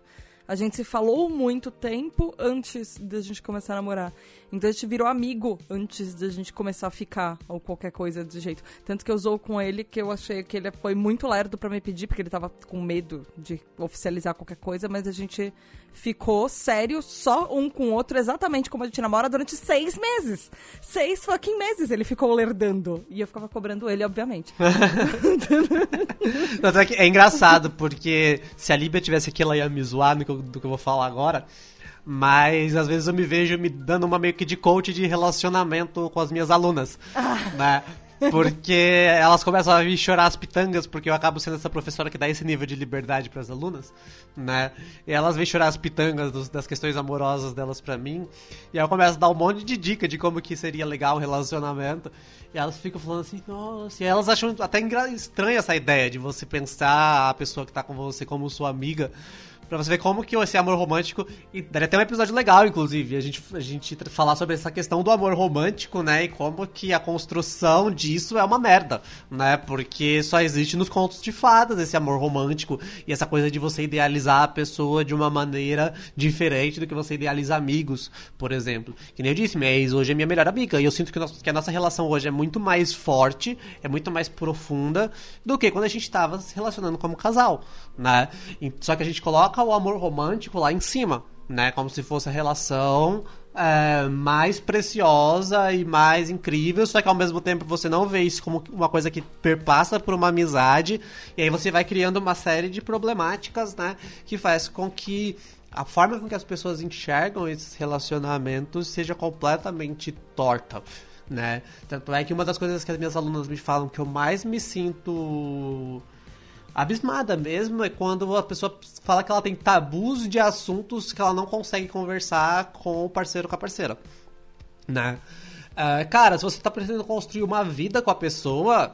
a gente se falou muito tempo antes da gente começar a namorar. Então a gente virou amigo antes da gente começar a ficar, ou qualquer coisa do jeito. Tanto que eu usou com ele que eu achei que ele foi muito lerdo pra me pedir, porque ele tava com medo de oficializar qualquer coisa, mas a gente ficou sério, só um com o outro, exatamente como a gente namora, durante seis meses. Seis fucking meses ele ficou lerdando. E eu ficava cobrando ele, obviamente. É é engraçado, porque se a Líbia tivesse aqui, ela ia me zoar no que eu- do que eu vou falar agora. Mas às vezes eu me vejo me dando uma meio que de coach de relacionamento com as minhas alunas. Né? Porque elas começam a vir chorar as pitangas, porque eu acabo sendo essa professora que dá esse nível de liberdade para as alunas, né? E elas vêm chorar as pitangas dos- das questões amorosas delas pra mim. E eu começo a dar um monte de dica de como que seria legal o relacionamento. E elas ficam falando assim, nossa, e elas acham até estranha essa ideia de você pensar a pessoa que tá com você como sua amiga. Pra você ver como que esse amor romântico. E daria até um episódio legal, inclusive, a gente, a gente falar sobre essa questão do amor romântico, né? E como que a construção disso é uma merda, né? Porque só existe nos contos de fadas esse amor romântico e essa coisa de você idealizar a pessoa de uma maneira diferente do que você idealiza amigos, por exemplo. Que nem eu disse, ex hoje é minha melhor amiga. E eu sinto que, nosso- que a nossa relação hoje é muito mais forte, é muito mais profunda do que quando a gente tava se relacionando como casal, né? E- Só que a gente coloca o amor romântico lá em cima, né? Como se fosse a relação é, mais preciosa e mais incrível, só que ao mesmo tempo você não vê isso como uma coisa que perpassa por uma amizade, e aí você vai criando uma série de problemáticas, né? Que faz com que a forma com que as pessoas enxergam esses relacionamentos seja completamente torta. Né? Tanto é que uma das coisas que as minhas alunas me falam que eu mais me sinto abismada mesmo é quando a pessoa fala que ela tem tabus de assuntos que ela não consegue conversar com o parceiro com a parceira. Né? Ah, cara, se você tá pretendendo construir uma vida com a pessoa,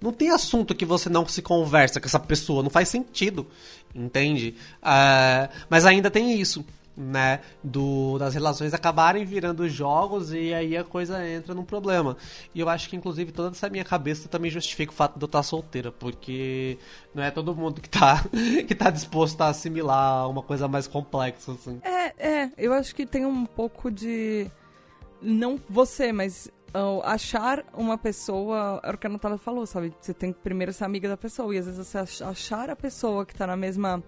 não tem assunto que você não se conversa com essa pessoa, não faz sentido, entende? Ah, mas ainda tem isso, né? Do, das relações acabarem virando jogos e aí a coisa entra num problema. E eu acho que, inclusive, toda essa minha cabeça também justifica o fato de eu estar solteira, porque não é todo mundo que tá, que tá disposto a assimilar uma coisa mais complexa, assim. É, é, eu acho que tem um pouco de. Não você, mas ah, achar uma pessoa. É o que a Natália falou, sabe? Você tem que primeiro ser amiga da pessoa. E às vezes você ach- achar a pessoa que tá na mesma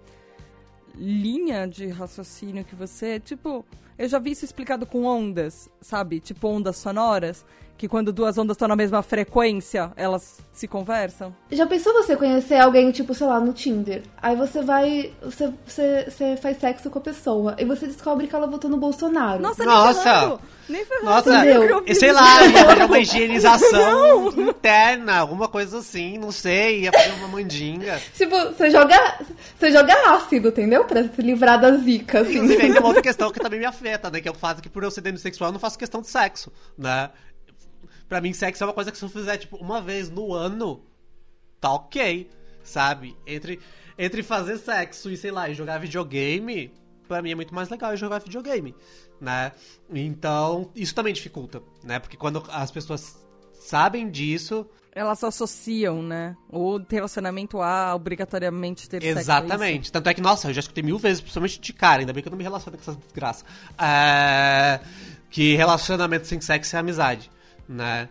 linha de raciocínio que você, tipo. Eu já vi isso explicado com ondas, sabe? Tipo ondas sonoras que quando duas ondas estão na mesma frequência, elas se conversam? Já pensou você conhecer alguém, tipo, sei lá, no Tinder? Aí você vai. Você, você, você faz sexo com a pessoa e você descobre que ela votou no Bolsonaro. Nossa, Nossa! Nem ferrando. Nossa, Entendeu? e sei lá, ia fazer uma higienização interna, alguma coisa assim, não sei, ia fazer uma mandinga. Tipo, você joga. Você joga ácido, entendeu? Pra se livrar da zica, assim. Inclusive, aí tem uma outra questão que também me afeta, né? Que é o fato que por eu ser demissexual, eu não faço questão de sexo, né? Pra mim, sexo é uma coisa que se eu fizer, tipo, uma vez no ano, tá ok, sabe? Entre, entre fazer sexo e, sei lá, e jogar videogame, pra mim é muito mais legal jogar videogame, né? Então, isso também dificulta, né? Porque quando as pessoas sabem disso... Elas associam, né? O relacionamento a obrigatoriamente ter sexo. é Exatamente. Tanto é que, nossa, eu já escutei mil vezes, principalmente de cara, ainda bem que eu não me relaciono com essas desgraças. É, que relacionamento sem sexo é amizade, né?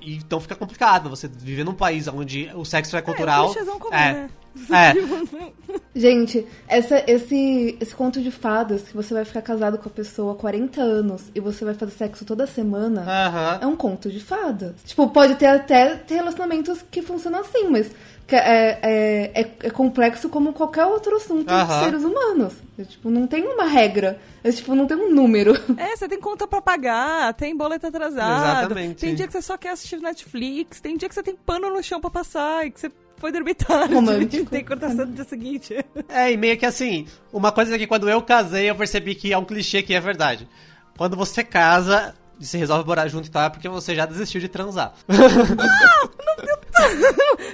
E então fica complicado você viver num país onde o sexo é cultural. É, clichêzão comum, é, né? é. Gente, essa, esse, esse conto de fadas que você vai ficar casado com a pessoa há 40 anos e você vai fazer sexo toda semana Aham. é um conto de fadas. Tipo, pode ter até ter relacionamentos que funcionam assim, mas que é, é, é, é complexo como qualquer outro assunto Aham. de seres humanos. É, tipo, não tem uma regra. É, tipo, não tem um número. É, você tem conta pra pagar, tem boleto atrasado. Exatamente. Tem dia que você só quer assistir Netflix, tem dia que você tem pano no chão pra passar e que você foi dormir tarde. Romântico. tem cortação no dia seguinte. É, e meio que assim, uma coisa que quando eu casei eu percebi que é um clichê que é verdade. Quando você casa e se resolve morar junto e tal, é porque você já desistiu de transar.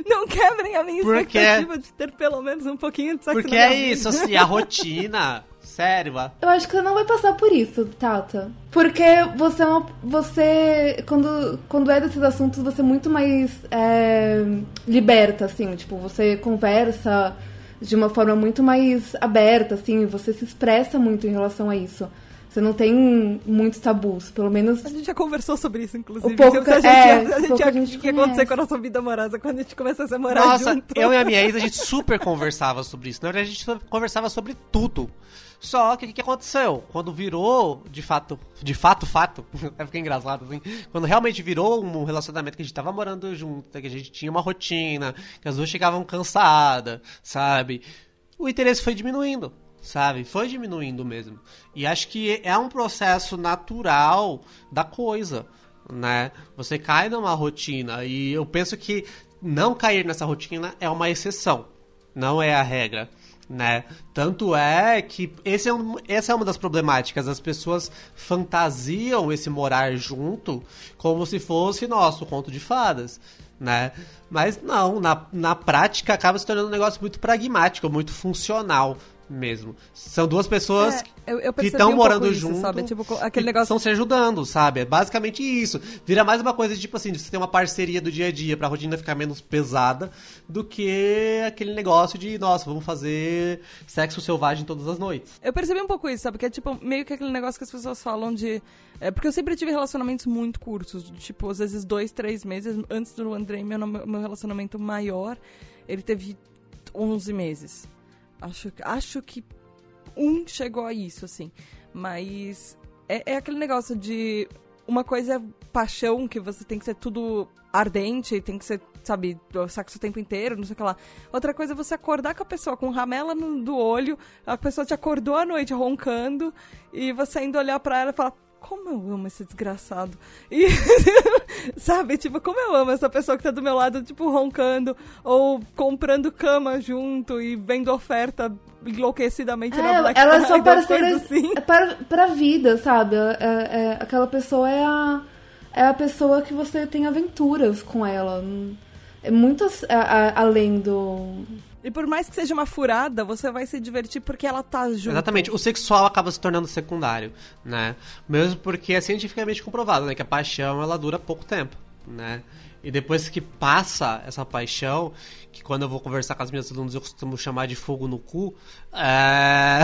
Não quebrem a minha Porque- expectativa de ter pelo menos um pouquinho de sexo Porque na é isso, vida. assim, a rotina. Sério, a- Eu acho que você não vai passar por isso, Tata. Porque você é uma, Você. Quando, quando é desses assuntos, você é muito mais é, liberta, assim. Tipo, você conversa de uma forma muito mais aberta, assim. Você se expressa muito em relação a isso. Você não tem muitos tabus, pelo menos. A gente já conversou sobre isso, inclusive. O pouco Se a que- gente, é, a gente ia- a gente o que conhece. com a nossa vida amorosa quando a gente começasse a morar Nossa, junto. eu e a minha ex, a gente super conversava sobre isso. Na verdade, a gente conversava sobre tudo. Só que o que, que aconteceu? Quando virou, de fato, de fato, fato, é porque é engraçado, assim, quando realmente virou um relacionamento que a gente tava morando junto, que a gente tinha uma rotina, que as duas chegavam cansadas, sabe? O interesse foi diminuindo, sabe? Foi diminuindo mesmo. E acho que é um processo natural da coisa, né? Você cai numa rotina e eu penso que não cair nessa rotina é uma exceção, não é a regra. Né? Tanto é que esse é um, essa é uma das problemáticas. As pessoas fantasiam esse morar junto como se fosse nosso conto de fadas. Né? Mas não, na, na prática acaba se tornando um negócio muito pragmático, muito funcional mesmo. São duas pessoas É, eu- eu que estão morando isso, junto. sabe? Tipo, aquele negócio- Estão se ajudando, sabe? É basicamente isso. Vira mais uma coisa, tipo assim, de você ter uma parceria do dia a dia pra rotina ficar menos pesada do que aquele negócio de, nossa, vamos fazer sexo selvagem todas as noites. Eu percebi um pouco isso, sabe? Que é tipo meio que aquele negócio que as pessoas falam de. É, porque eu sempre tive relacionamentos muito curtos, de, tipo, às vezes dois, três meses. Antes do Andrei, meu, meu relacionamento maior, ele teve 11 meses. Acho, acho que um chegou a isso, assim. Mas é, é aquele negócio de. Uma coisa é paixão, que você tem que ser tudo ardente, tem que ser, sabe, sexo o tempo inteiro, não sei o que lá. Outra coisa é você acordar com a pessoa com ramela no, do olho, a pessoa te acordou à noite roncando, e você indo olhar pra ela e falar. Como eu amo esse desgraçado. E, sabe, tipo, como eu amo essa pessoa que tá do meu lado, tipo, roncando, ou comprando cama junto e vendo oferta enlouquecidamente na É, Black elas são parceiras assim. é para, pra vida, sabe? É- é- aquela pessoa é a, é a pessoa que você tem aventuras com ela. É muito a- a- além do. E por mais que seja uma furada, você vai se divertir porque ela tá junto. Exatamente. O sexual acaba se tornando secundário, né? Mesmo porque é cientificamente comprovado, né? Que a paixão, ela dura pouco tempo, né? E depois que passa essa paixão, que quando eu vou conversar com as minhas alunas eu costumo chamar de fogo no cu, é...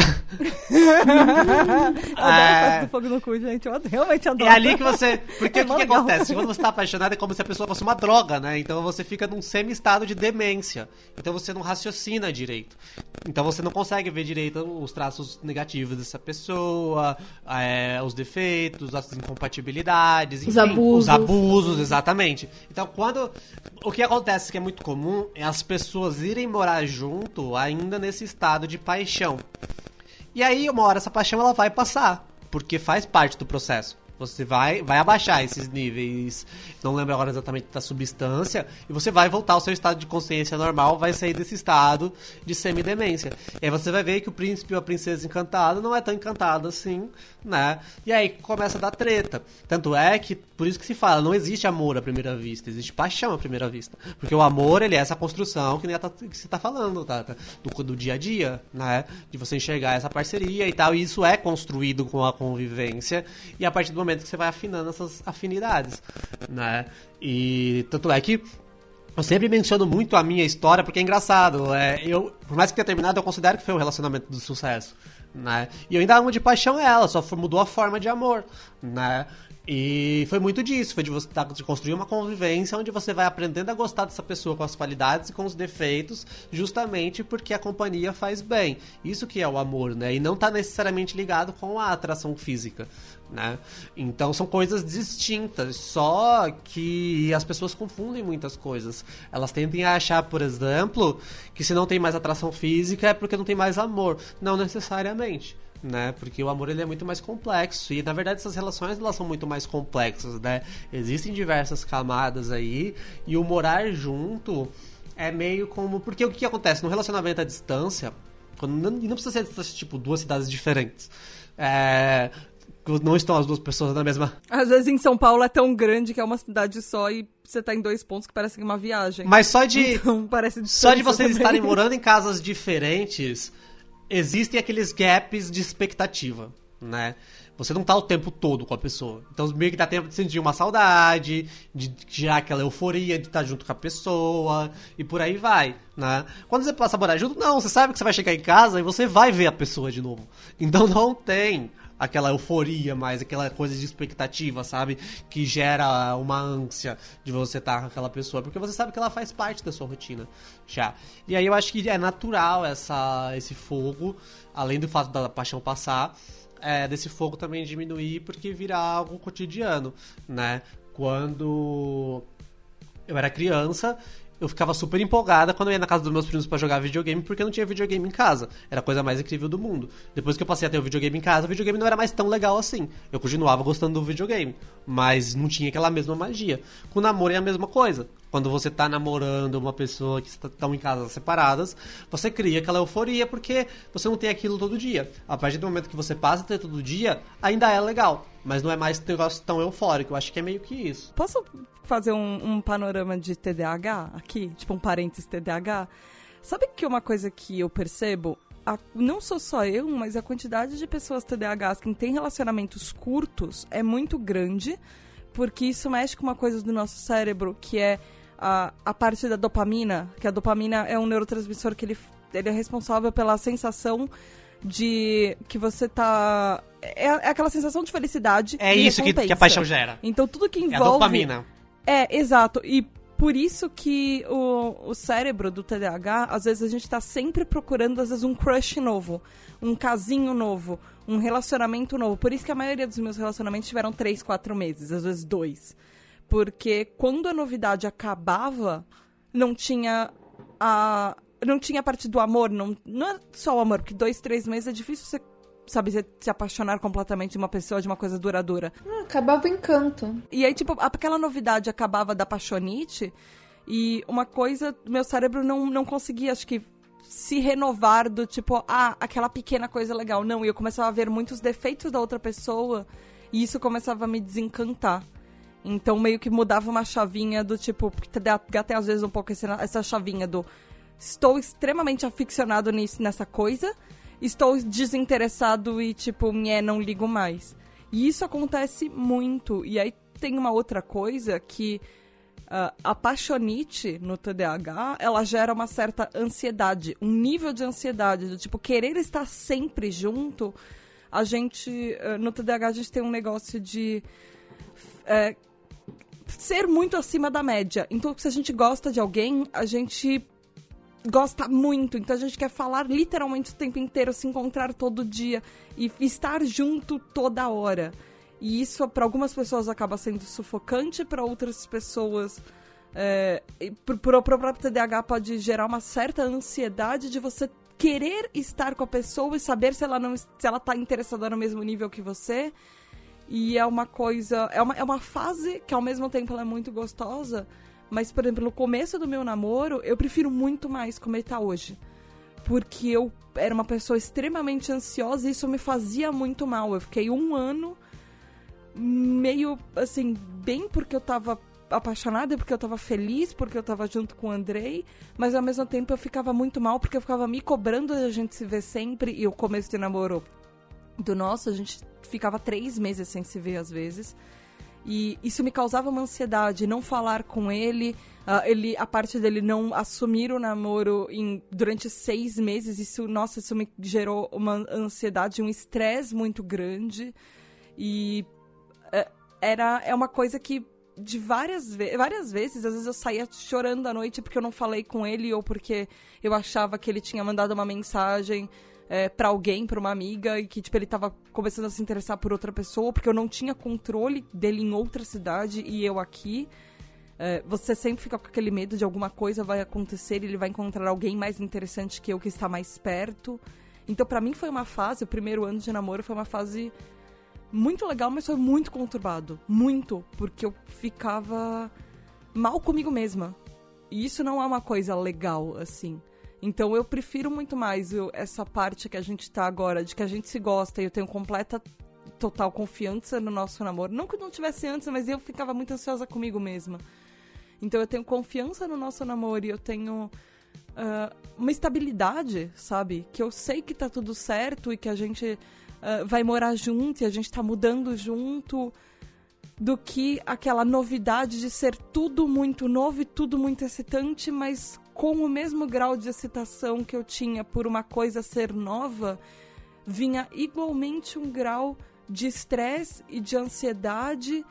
Eu adoro É. do fogo no cu, gente. Eu realmente adoro. É ali que você. Porque É o que, que acontece? Quando você tá apaixonado é como se a pessoa fosse uma droga, né? Então você fica num semi-estado de demência. Então você não raciocina direito. Então você não consegue ver direito os traços negativos dessa pessoa, é, os defeitos, as incompatibilidades, enfim, os abusos. Os abusos, exatamente. Então quando. O que acontece que é muito comum é as pessoas irem morar junto ainda nesse estado de paixão. E aí, uma hora essa paixão ela vai passar, porque faz parte do processo. Você vai, vai abaixar esses níveis, não lembro agora exatamente da substância, e você vai voltar ao seu estado de consciência normal, vai sair desse estado de semidemência. E aí você vai ver que o príncipe ou a princesa encantada não é tão encantado assim, né? E aí começa a dar treta. Tanto é que, por isso que se fala, não existe amor à primeira vista, existe paixão à primeira vista. Porque o amor, ele é essa construção que, nem a, que você tá falando, tá? Do, do dia a dia, né? De você enxergar essa parceria e tal, e isso é construído com a convivência, e a partir do momento momento que você vai afinando essas afinidades, né? E tanto é que eu sempre menciono muito a minha história porque é engraçado. É, eu, por mais que tenha terminado, eu considero que foi um relacionamento de sucesso. Né? E eu ainda amo de paixão ela, só mudou a forma de amor. Né? E foi muito disso, foi de você tá, de construir uma convivência onde você vai aprendendo a gostar dessa pessoa com as qualidades e com os defeitos, justamente porque a companhia faz bem. Isso que é o amor, né? E não está necessariamente ligado com a atração física, né? Então são coisas distintas, só que as pessoas confundem muitas coisas. Elas tendem a achar, por exemplo, que se não tem mais atração física é porque não tem mais amor. Não necessariamente né? Porque o amor ele é muito mais complexo e na verdade essas relações elas são muito mais complexas, né? Existem diversas camadas aí e o morar junto é meio como porque o que acontece no relacionamento à distância, quando não, não precisa ser distância, tipo duas cidades diferentes. É, não estão as duas pessoas na mesma. Às vezes em São Paulo é tão grande que é uma cidade só e você tá em dois pontos que parece uma viagem. Mas só de. Então, parece só de vocês também. estarem morando em casas diferentes, existem aqueles gaps de expectativa, né? Você não tá o tempo todo com a pessoa. Então meio que dá tempo de sentir uma saudade, de gerar aquela euforia de estar junto com a pessoa e por aí vai, né? Quando você passa a morar junto, não, você sabe que você vai chegar em casa e você vai ver a pessoa de novo. Então não tem aquela euforia mais, aquela coisa de expectativa, sabe? Que gera uma ânsia de você estar com aquela pessoa, porque você sabe que ela faz parte da sua rotina já. E aí eu acho que é natural essa, esse fogo, além do fato da paixão passar, é, desse fogo também diminuir, porque vira algo cotidiano, né? Quando eu era criança, eu ficava super empolgada quando eu ia na casa dos meus primos para jogar videogame, porque não tinha videogame em casa. Era a coisa mais incrível do mundo. Depois que eu passei a ter o videogame em casa, o videogame não era mais tão legal assim. Eu continuava gostando do videogame, mas não tinha aquela mesma magia. Com o namoro é a mesma coisa. Quando você tá namorando uma pessoa que estão em casas separadas, você cria aquela euforia porque você não tem aquilo todo dia. A partir do momento que você passa a ter todo dia, ainda é legal. Mas não é mais um negócio tão eufórico. Eu acho que é meio que isso. Posso fazer um, um panorama de TDAH aqui? Tipo um parênteses TDAH? Sabe que uma coisa que eu percebo? A, não sou só eu, mas a quantidade de pessoas TDAHs que têm relacionamentos curtos é muito grande, porque isso mexe com uma coisa do nosso cérebro que é a, a parte da dopamina, que a dopamina é um neurotransmissor que ele, ele é responsável pela sensação de que você tá. É, é aquela sensação de felicidade. É isso que, que, a paixão gera. Então tudo que envolve. É a dopamina. É, exato. E por isso que o, o cérebro do TDAH, às vezes a gente tá sempre procurando, às vezes, um crush novo, um casinho novo, um relacionamento novo. Por isso que a maioria dos meus relacionamentos tiveram três, quatro meses, às vezes dois. Porque quando a novidade acabava, não tinha a. Não tinha a parte do amor, não, não é só o amor, porque dois, três meses é difícil você sabe, se, apaixonar completamente de uma pessoa, de uma coisa duradoura. Ah, acabava o encanto. E aí, tipo, aquela novidade acabava da paixonite e uma coisa, meu cérebro não, não conseguia, acho que, se renovar do tipo, ah, aquela pequena coisa legal. Não, e eu começava a ver muitos defeitos da outra pessoa e isso começava a me desencantar. Então meio que mudava uma chavinha do tipo, porque até às vezes um pouco essa chavinha do estou extremamente aficionado nisso, nessa coisa, estou desinteressado e tipo, nhé, não ligo mais. E isso acontece muito. E aí tem uma outra coisa que uh, a paixonite no TDAH, ela gera uma certa ansiedade, um nível de ansiedade, do tipo, querer estar sempre junto. A gente, uh, no TDAH, a gente tem um negócio de uh, ser muito acima da média. Então, se a gente gosta de alguém, a gente gosta muito, então a gente quer falar literalmente o tempo inteiro, se encontrar todo dia e estar junto toda hora. E isso para algumas pessoas acaba sendo sufocante, para outras pessoas é, para o próprio TDAH pode gerar uma certa ansiedade de você querer estar com a pessoa e saber se ela não se ela está interessada no mesmo nível que você. E é uma coisa, é uma, é uma fase que ao mesmo tempo é muito gostosa, mas por exemplo, no começo do meu namoro, eu prefiro muito mais como ele tá hoje. Porque eu era uma pessoa extremamente ansiosa e isso me fazia muito mal. Eu fiquei um ano meio assim, bem porque eu tava apaixonada porque eu tava feliz, porque eu tava junto com o Andrei, mas ao mesmo tempo eu ficava muito mal porque eu ficava me cobrando de a gente se ver sempre e o começo de namoro do nosso, a gente ficava três meses sem se ver às vezes. E isso me causava uma ansiedade, não falar com ele, uh, ele a parte dele não assumir o namoro em, durante seis meses, isso, nossa, isso me gerou uma ansiedade, um estresse muito grande. E uh, era, é uma coisa que de várias, várias vezes, às vezes eu saía chorando à noite porque eu não falei com ele ou porque eu achava que ele tinha mandado uma mensagem é, para alguém, para uma amiga, e que tipo, ele tava começando a se interessar por outra pessoa, porque eu não tinha controle dele em outra cidade e eu aqui. É, você sempre fica com aquele medo de alguma coisa vai acontecer ele vai encontrar alguém mais interessante que eu que está mais perto. Então, para mim, foi uma fase, o primeiro ano de namoro foi uma fase muito legal, mas foi muito conturbado. Muito. Porque eu ficava mal comigo mesma. E isso não é uma coisa legal, assim. Então eu prefiro muito mais eu, essa parte que a gente tá agora, de que a gente se gosta e eu tenho completa, total confiança no nosso namoro. Não que não tivesse antes, mas eu ficava muito ansiosa comigo mesma. Então eu tenho confiança no nosso namoro e eu tenho uh, uma estabilidade, sabe? Que eu sei que tá tudo certo e que a gente uh, vai morar junto e a gente tá mudando junto, do que aquela novidade de ser tudo muito novo e tudo muito excitante, mas com o mesmo grau de excitação que eu tinha por uma coisa ser nova, vinha igualmente um grau de estresse e de ansiedade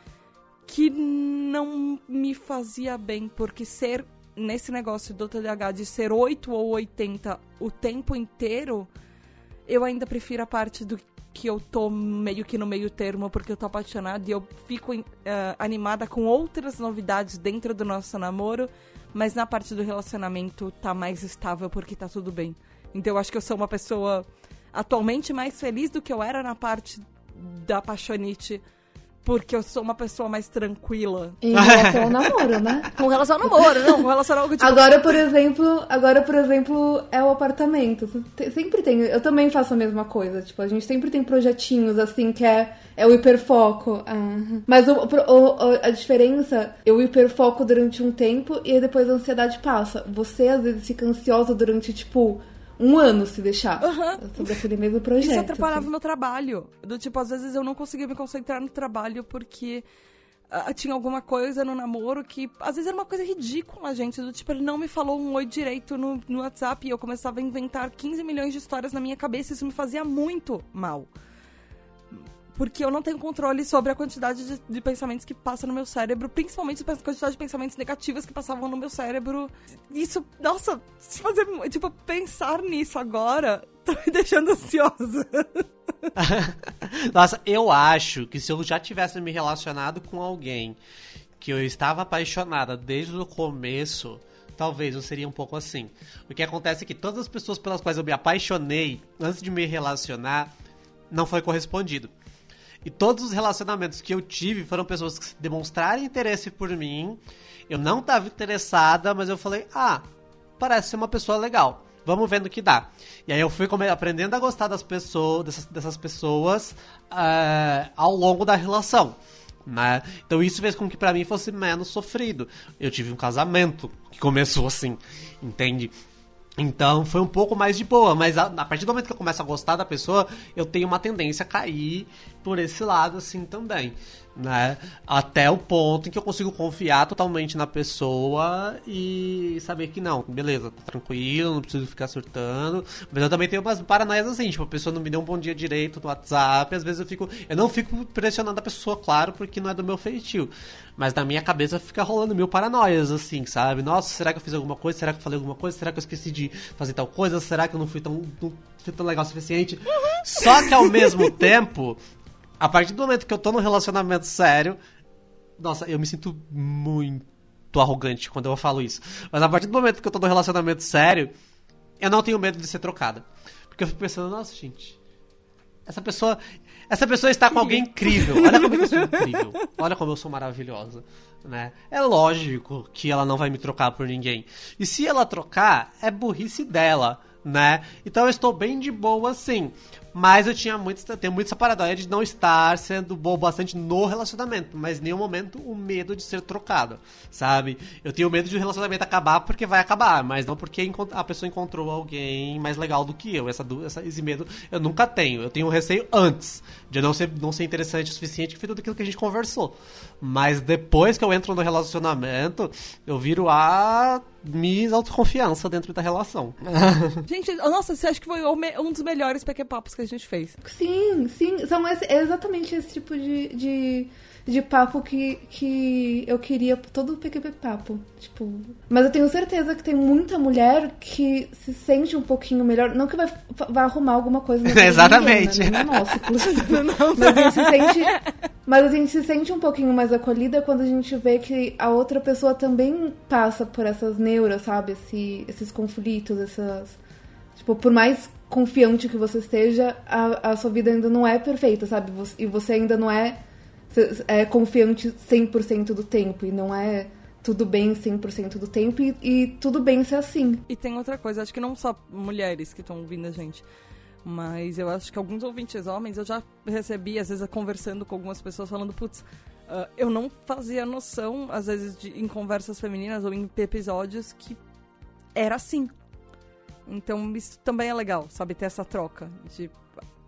que não me fazia bem, porque ser nesse negócio do TDAH de ser 8 ou 80 o tempo inteiro, eu ainda prefiro a parte do que eu tô meio que no meio termo porque eu tô apaixonada e eu fico uh, animada com outras novidades dentro do nosso namoro, mas na parte do relacionamento tá mais estável porque tá tudo bem. Então eu acho que eu sou uma pessoa atualmente mais feliz do que eu era na parte da paixonite porque eu sou uma pessoa mais tranquila. Em relação ao namoro, né? Com relação ao namoro, não, com relação ao tipo... Agora, por exemplo, agora, por exemplo, é o apartamento. Sempre tem. Eu também faço a mesma coisa. Tipo, a gente sempre tem projetinhos assim que é, é o hiperfoco. Ah. Mas o, o, a diferença, eu hiperfoco durante um tempo e depois a ansiedade passa. Você às vezes fica ansiosa durante, tipo, um ano se deixar. Uhum. Sobre aquele mesmo projeto. Isso atrapalhava assim. meu trabalho. Do tipo, às vezes eu não conseguia me concentrar no trabalho porque uh, tinha alguma coisa no namoro que às vezes era uma coisa ridícula, gente. Do tipo, ele não me falou um oi direito no, no WhatsApp e eu começava a inventar 15 milhões de histórias na minha cabeça. Isso me fazia muito mal porque eu não tenho controle sobre a quantidade de, de, pensamentos que passa no meu cérebro, principalmente a quantidade de pensamentos negativos que passavam no meu cérebro. Isso, nossa, fazer, tipo, pensar nisso agora tá me deixando ansiosa. nossa, eu acho que se eu já tivesse me relacionado com alguém que eu estava apaixonada desde o começo, talvez eu seria um pouco assim. O que acontece é que todas as pessoas pelas quais eu me apaixonei antes de me relacionar não foi correspondido. E todos os relacionamentos que eu tive foram pessoas que demonstraram interesse por mim. Eu não estava interessada, mas eu falei: ah, parece ser uma pessoa legal. Vamos vendo o que dá. E aí eu fui aprendendo a gostar das pessoas, dessas, dessas pessoas uh, ao longo da relação. Né? Então isso fez com que para mim fosse menos sofrido. Eu tive um casamento que começou assim, entende? Então foi um pouco mais de boa, mas a, a, partir do momento que eu começo a gostar da pessoa, eu tenho uma tendência a cair por esse lado assim também. Né? Até o ponto em que eu consigo confiar totalmente na pessoa e saber que não, beleza, tá tranquilo, não preciso ficar surtando. Mas eu também tenho umas paranoias assim, tipo, a pessoa não me deu um bom dia direito no WhatsApp, às vezes eu fico. Eu não fico pressionando a pessoa, claro, porque não é do meu feitio. Mas na minha cabeça fica rolando mil paranoias, assim, sabe? Nossa, será que eu fiz alguma coisa? Será que eu falei alguma coisa? Será que eu esqueci de fazer tal coisa? Será que eu não fui tão, não fui tão legal o suficiente? Só que ao mesmo tempo, a partir do momento que eu tô num relacionamento sério, nossa, eu me sinto muito arrogante quando eu falo isso. Mas a partir do momento que eu tô num relacionamento sério, eu não tenho medo de ser trocada. Porque eu fico pensando, nossa, gente, essa pessoa, essa pessoa está com alguém incrível. Olha como eu sou incrível. Olha como eu sou maravilhosa, né? É lógico que ela não vai me trocar por ninguém. E se ela trocar, é burrice dela, né? Então eu estou bem de boa assim. Mas eu tinha muito, eu tenho muito essa paranoia de não estar sendo bom bastante no relacionamento, mas em nenhum momento o medo de ser trocado, sabe? Eu tenho medo de o relacionamento acabar porque vai acabar, mas não porque a pessoa encontrou alguém mais legal do que eu. Essa, essa, esse medo eu nunca tenho. Eu tenho um receio antes de não ser, não ser interessante o suficiente que foi tudo aquilo que a gente conversou. Mas depois que eu entro no relacionamento, eu viro a minha autoconfiança dentro da relação. gente, nossa, você acha que foi um dos melhores PQ Papos que a gente fez? Sim, sim. São esse, exatamente esse tipo de, de, de papo que, que eu queria todo o PQP Papo. Tipo. Mas eu tenho certeza que tem muita mulher que se sente um pouquinho melhor. Não que vai, vai arrumar alguma coisa na Exatamente. Ninguém, né? Nossa, não, mas a gente se sente. Mas a gente se sente um pouquinho mais acolhida quando a gente vê que a outra pessoa também passa por essas neuras, sabe? Esse, esses conflitos, essas. Tipo, por mais confiante que você esteja, a, a sua vida ainda não é perfeita, sabe? E você ainda não é, é confiante 100% do tempo. E não é tudo bem 100% do tempo. E, e tudo bem ser assim. E tem outra coisa, acho que não só mulheres que estão ouvindo a gente. Mas eu acho que alguns ouvintes homens eu já recebi, às vezes, conversando com algumas pessoas, falando, putz, uh, eu não fazia noção, às vezes, de, em conversas femininas ou em episódios, que era assim. Então isso também é legal, sabe, ter essa troca de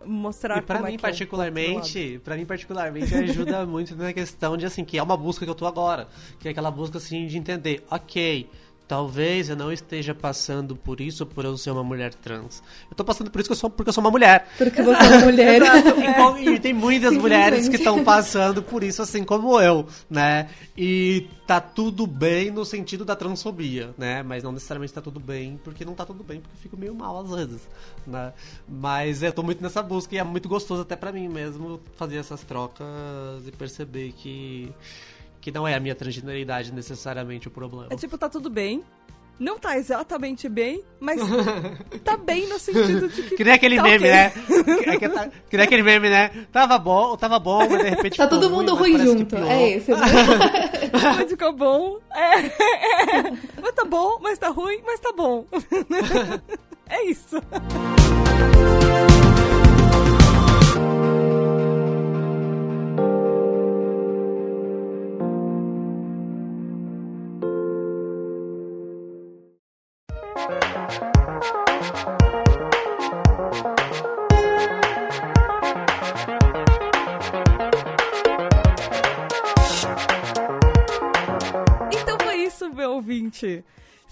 mostrar e pra como mim é que particularmente, é para mim particularmente ajuda muito na questão de assim, que é uma busca que eu tô agora, que é aquela busca assim de entender, OK, Talvez eu não esteja passando por isso por eu ser uma mulher trans. Eu tô passando por isso eu sou, porque eu sou uma mulher. Porque você é uma mulher. e, e, tem muitas mulheres que estão passando por isso assim como eu, né? E tá tudo bem no sentido da transfobia, né? Mas não necessariamente tá tudo bem, porque não tá tudo bem, porque eu fico meio mal às vezes, né? Mas eu tô muito nessa busca e é muito gostoso até para mim mesmo fazer essas trocas e perceber que que não é a minha transgeneridade necessariamente o problema. É tipo, tá tudo bem. Não tá exatamente bem, mas tá bem no sentido de que. Que nem aquele tá meme, okay. né? Que, que, tá, que nem aquele meme, né? Tava bom, tava bom, mas de repente. Tá todo mundo ruim, ruim junto. É esse. mas ficou bom. É, é, Mas tá bom, mas tá ruim, mas tá bom. é isso.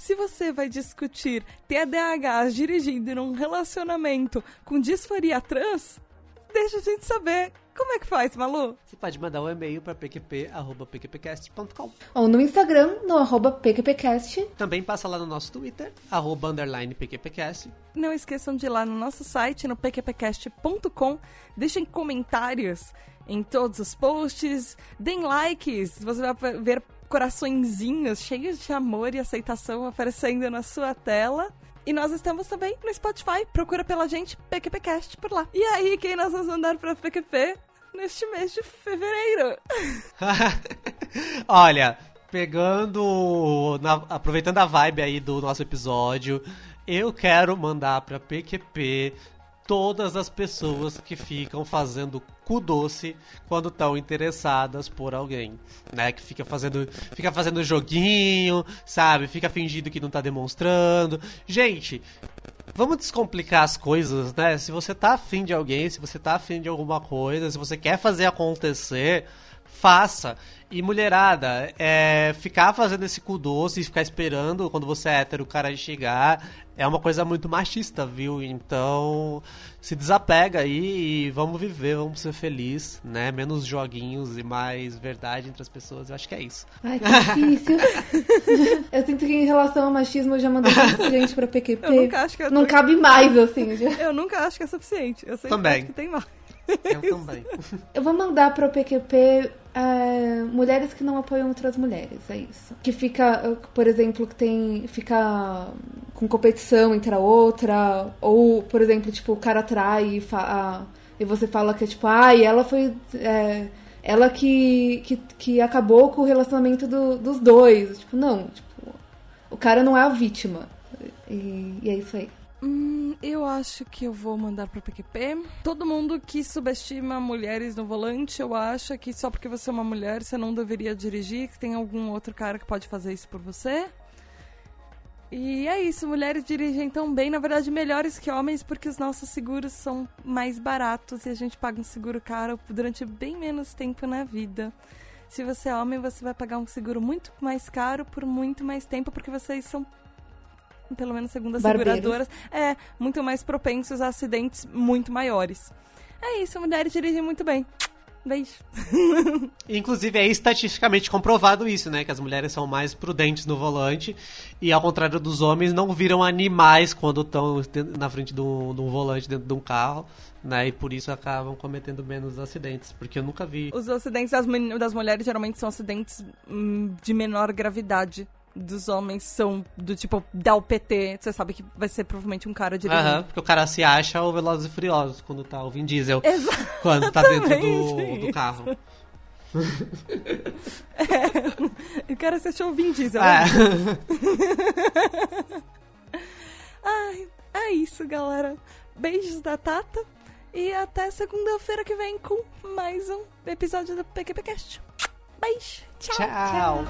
Se você vai discutir TDAH dirigindo num relacionamento com disforia trans, deixa a gente saber. Como é que faz, Malu? Você pode mandar um e-mail para pqp.pqpcast.com Ou no Instagram, no arroba pqpcast. Também passa lá no nosso Twitter, arroba underline pqpcast. Não esqueçam de ir lá no nosso site, no pqpcast.com. Deixem comentários em todos os posts, deem likes. Você vai ver coraçõezinhos cheios de amor e aceitação aparecendo na sua tela. E nós estamos também no Spotify. Procura pela gente PQPcast por lá. E aí, quem nós vamos mandar pra PQP neste mês de fevereiro? Olha, pegando. Na, aproveitando a vibe aí do nosso episódio, eu quero mandar pra PQP todas as pessoas que ficam fazendo cu doce quando estão interessadas por alguém, né? Que fica fazendo, fica fazendo joguinho, sabe? Fica fingindo que não tá demonstrando. Gente, vamos descomplicar as coisas, né? Se você tá afim de alguém, se você tá afim de alguma coisa, se você quer fazer acontecer, faça. E mulherada, é, ficar fazendo esse cu doce e ficar esperando quando você é hétero o cara chegar é uma coisa muito machista, viu? Então se desapega aí e vamos viver, vamos ser felizes, né? Menos joguinhos e mais verdade entre as pessoas. Eu acho que é isso. Ai, que difícil. eu sinto que em relação ao machismo eu já mandei muita gente pra PQP. Eu nunca acho que eu Não tô... cabe mais, assim. Já. Eu nunca acho que é suficiente. Eu sei Também. que tem mais. Eu também. Eu vou mandar pro PQP é, mulheres que não apoiam outras mulheres, é isso. Que fica, por exemplo, que tem. fica com competição entre a outra, ou, por exemplo, tipo, o cara trai e, fa, e você fala que é tipo, ah, ela foi. É, ela que, que, que acabou com o relacionamento do, dos dois. Tipo, não, tipo, o cara não é a vítima. E, e é isso aí. Hum, eu acho que eu vou mandar pro PQP. Todo mundo que subestima mulheres no volante, eu acho que só porque você é uma mulher, você não deveria dirigir, que tem algum outro cara que pode fazer isso por você. E é isso, mulheres dirigem tão bem, na verdade, melhores que homens, porque os nossos seguros são mais baratos e a gente paga um seguro caro durante bem menos tempo na vida. Se você é homem, você vai pagar um seguro muito mais caro por muito mais tempo, porque vocês são pelo menos segundo as Barbeiros. seguradoras, é muito mais propensos a acidentes muito maiores. É isso, mulheres dirigem muito bem. Beijo. Inclusive, é estatisticamente comprovado isso, né? Que as mulheres são mais prudentes no volante e, ao contrário dos homens, não viram animais quando estão na frente de um, de um volante dentro de um carro. Né, e por isso acabam cometendo menos acidentes, porque eu nunca vi. Os acidentes das, das mulheres geralmente são acidentes hum, de menor gravidade dos homens são do tipo, dá o PT, você sabe que vai ser provavelmente um cara dirigindo. Aham, porque o cara se acha o Velozes e Furiosos quando tá o Vin Diesel. Exatamente quando tá dentro do, do carro. é, o cara se achou o Vin Diesel. É. Ai, é isso, galera. Beijos da Tata. E até segunda-feira que vem com mais um episódio do PQPcast. Beijo. Tchau. tchau. tchau.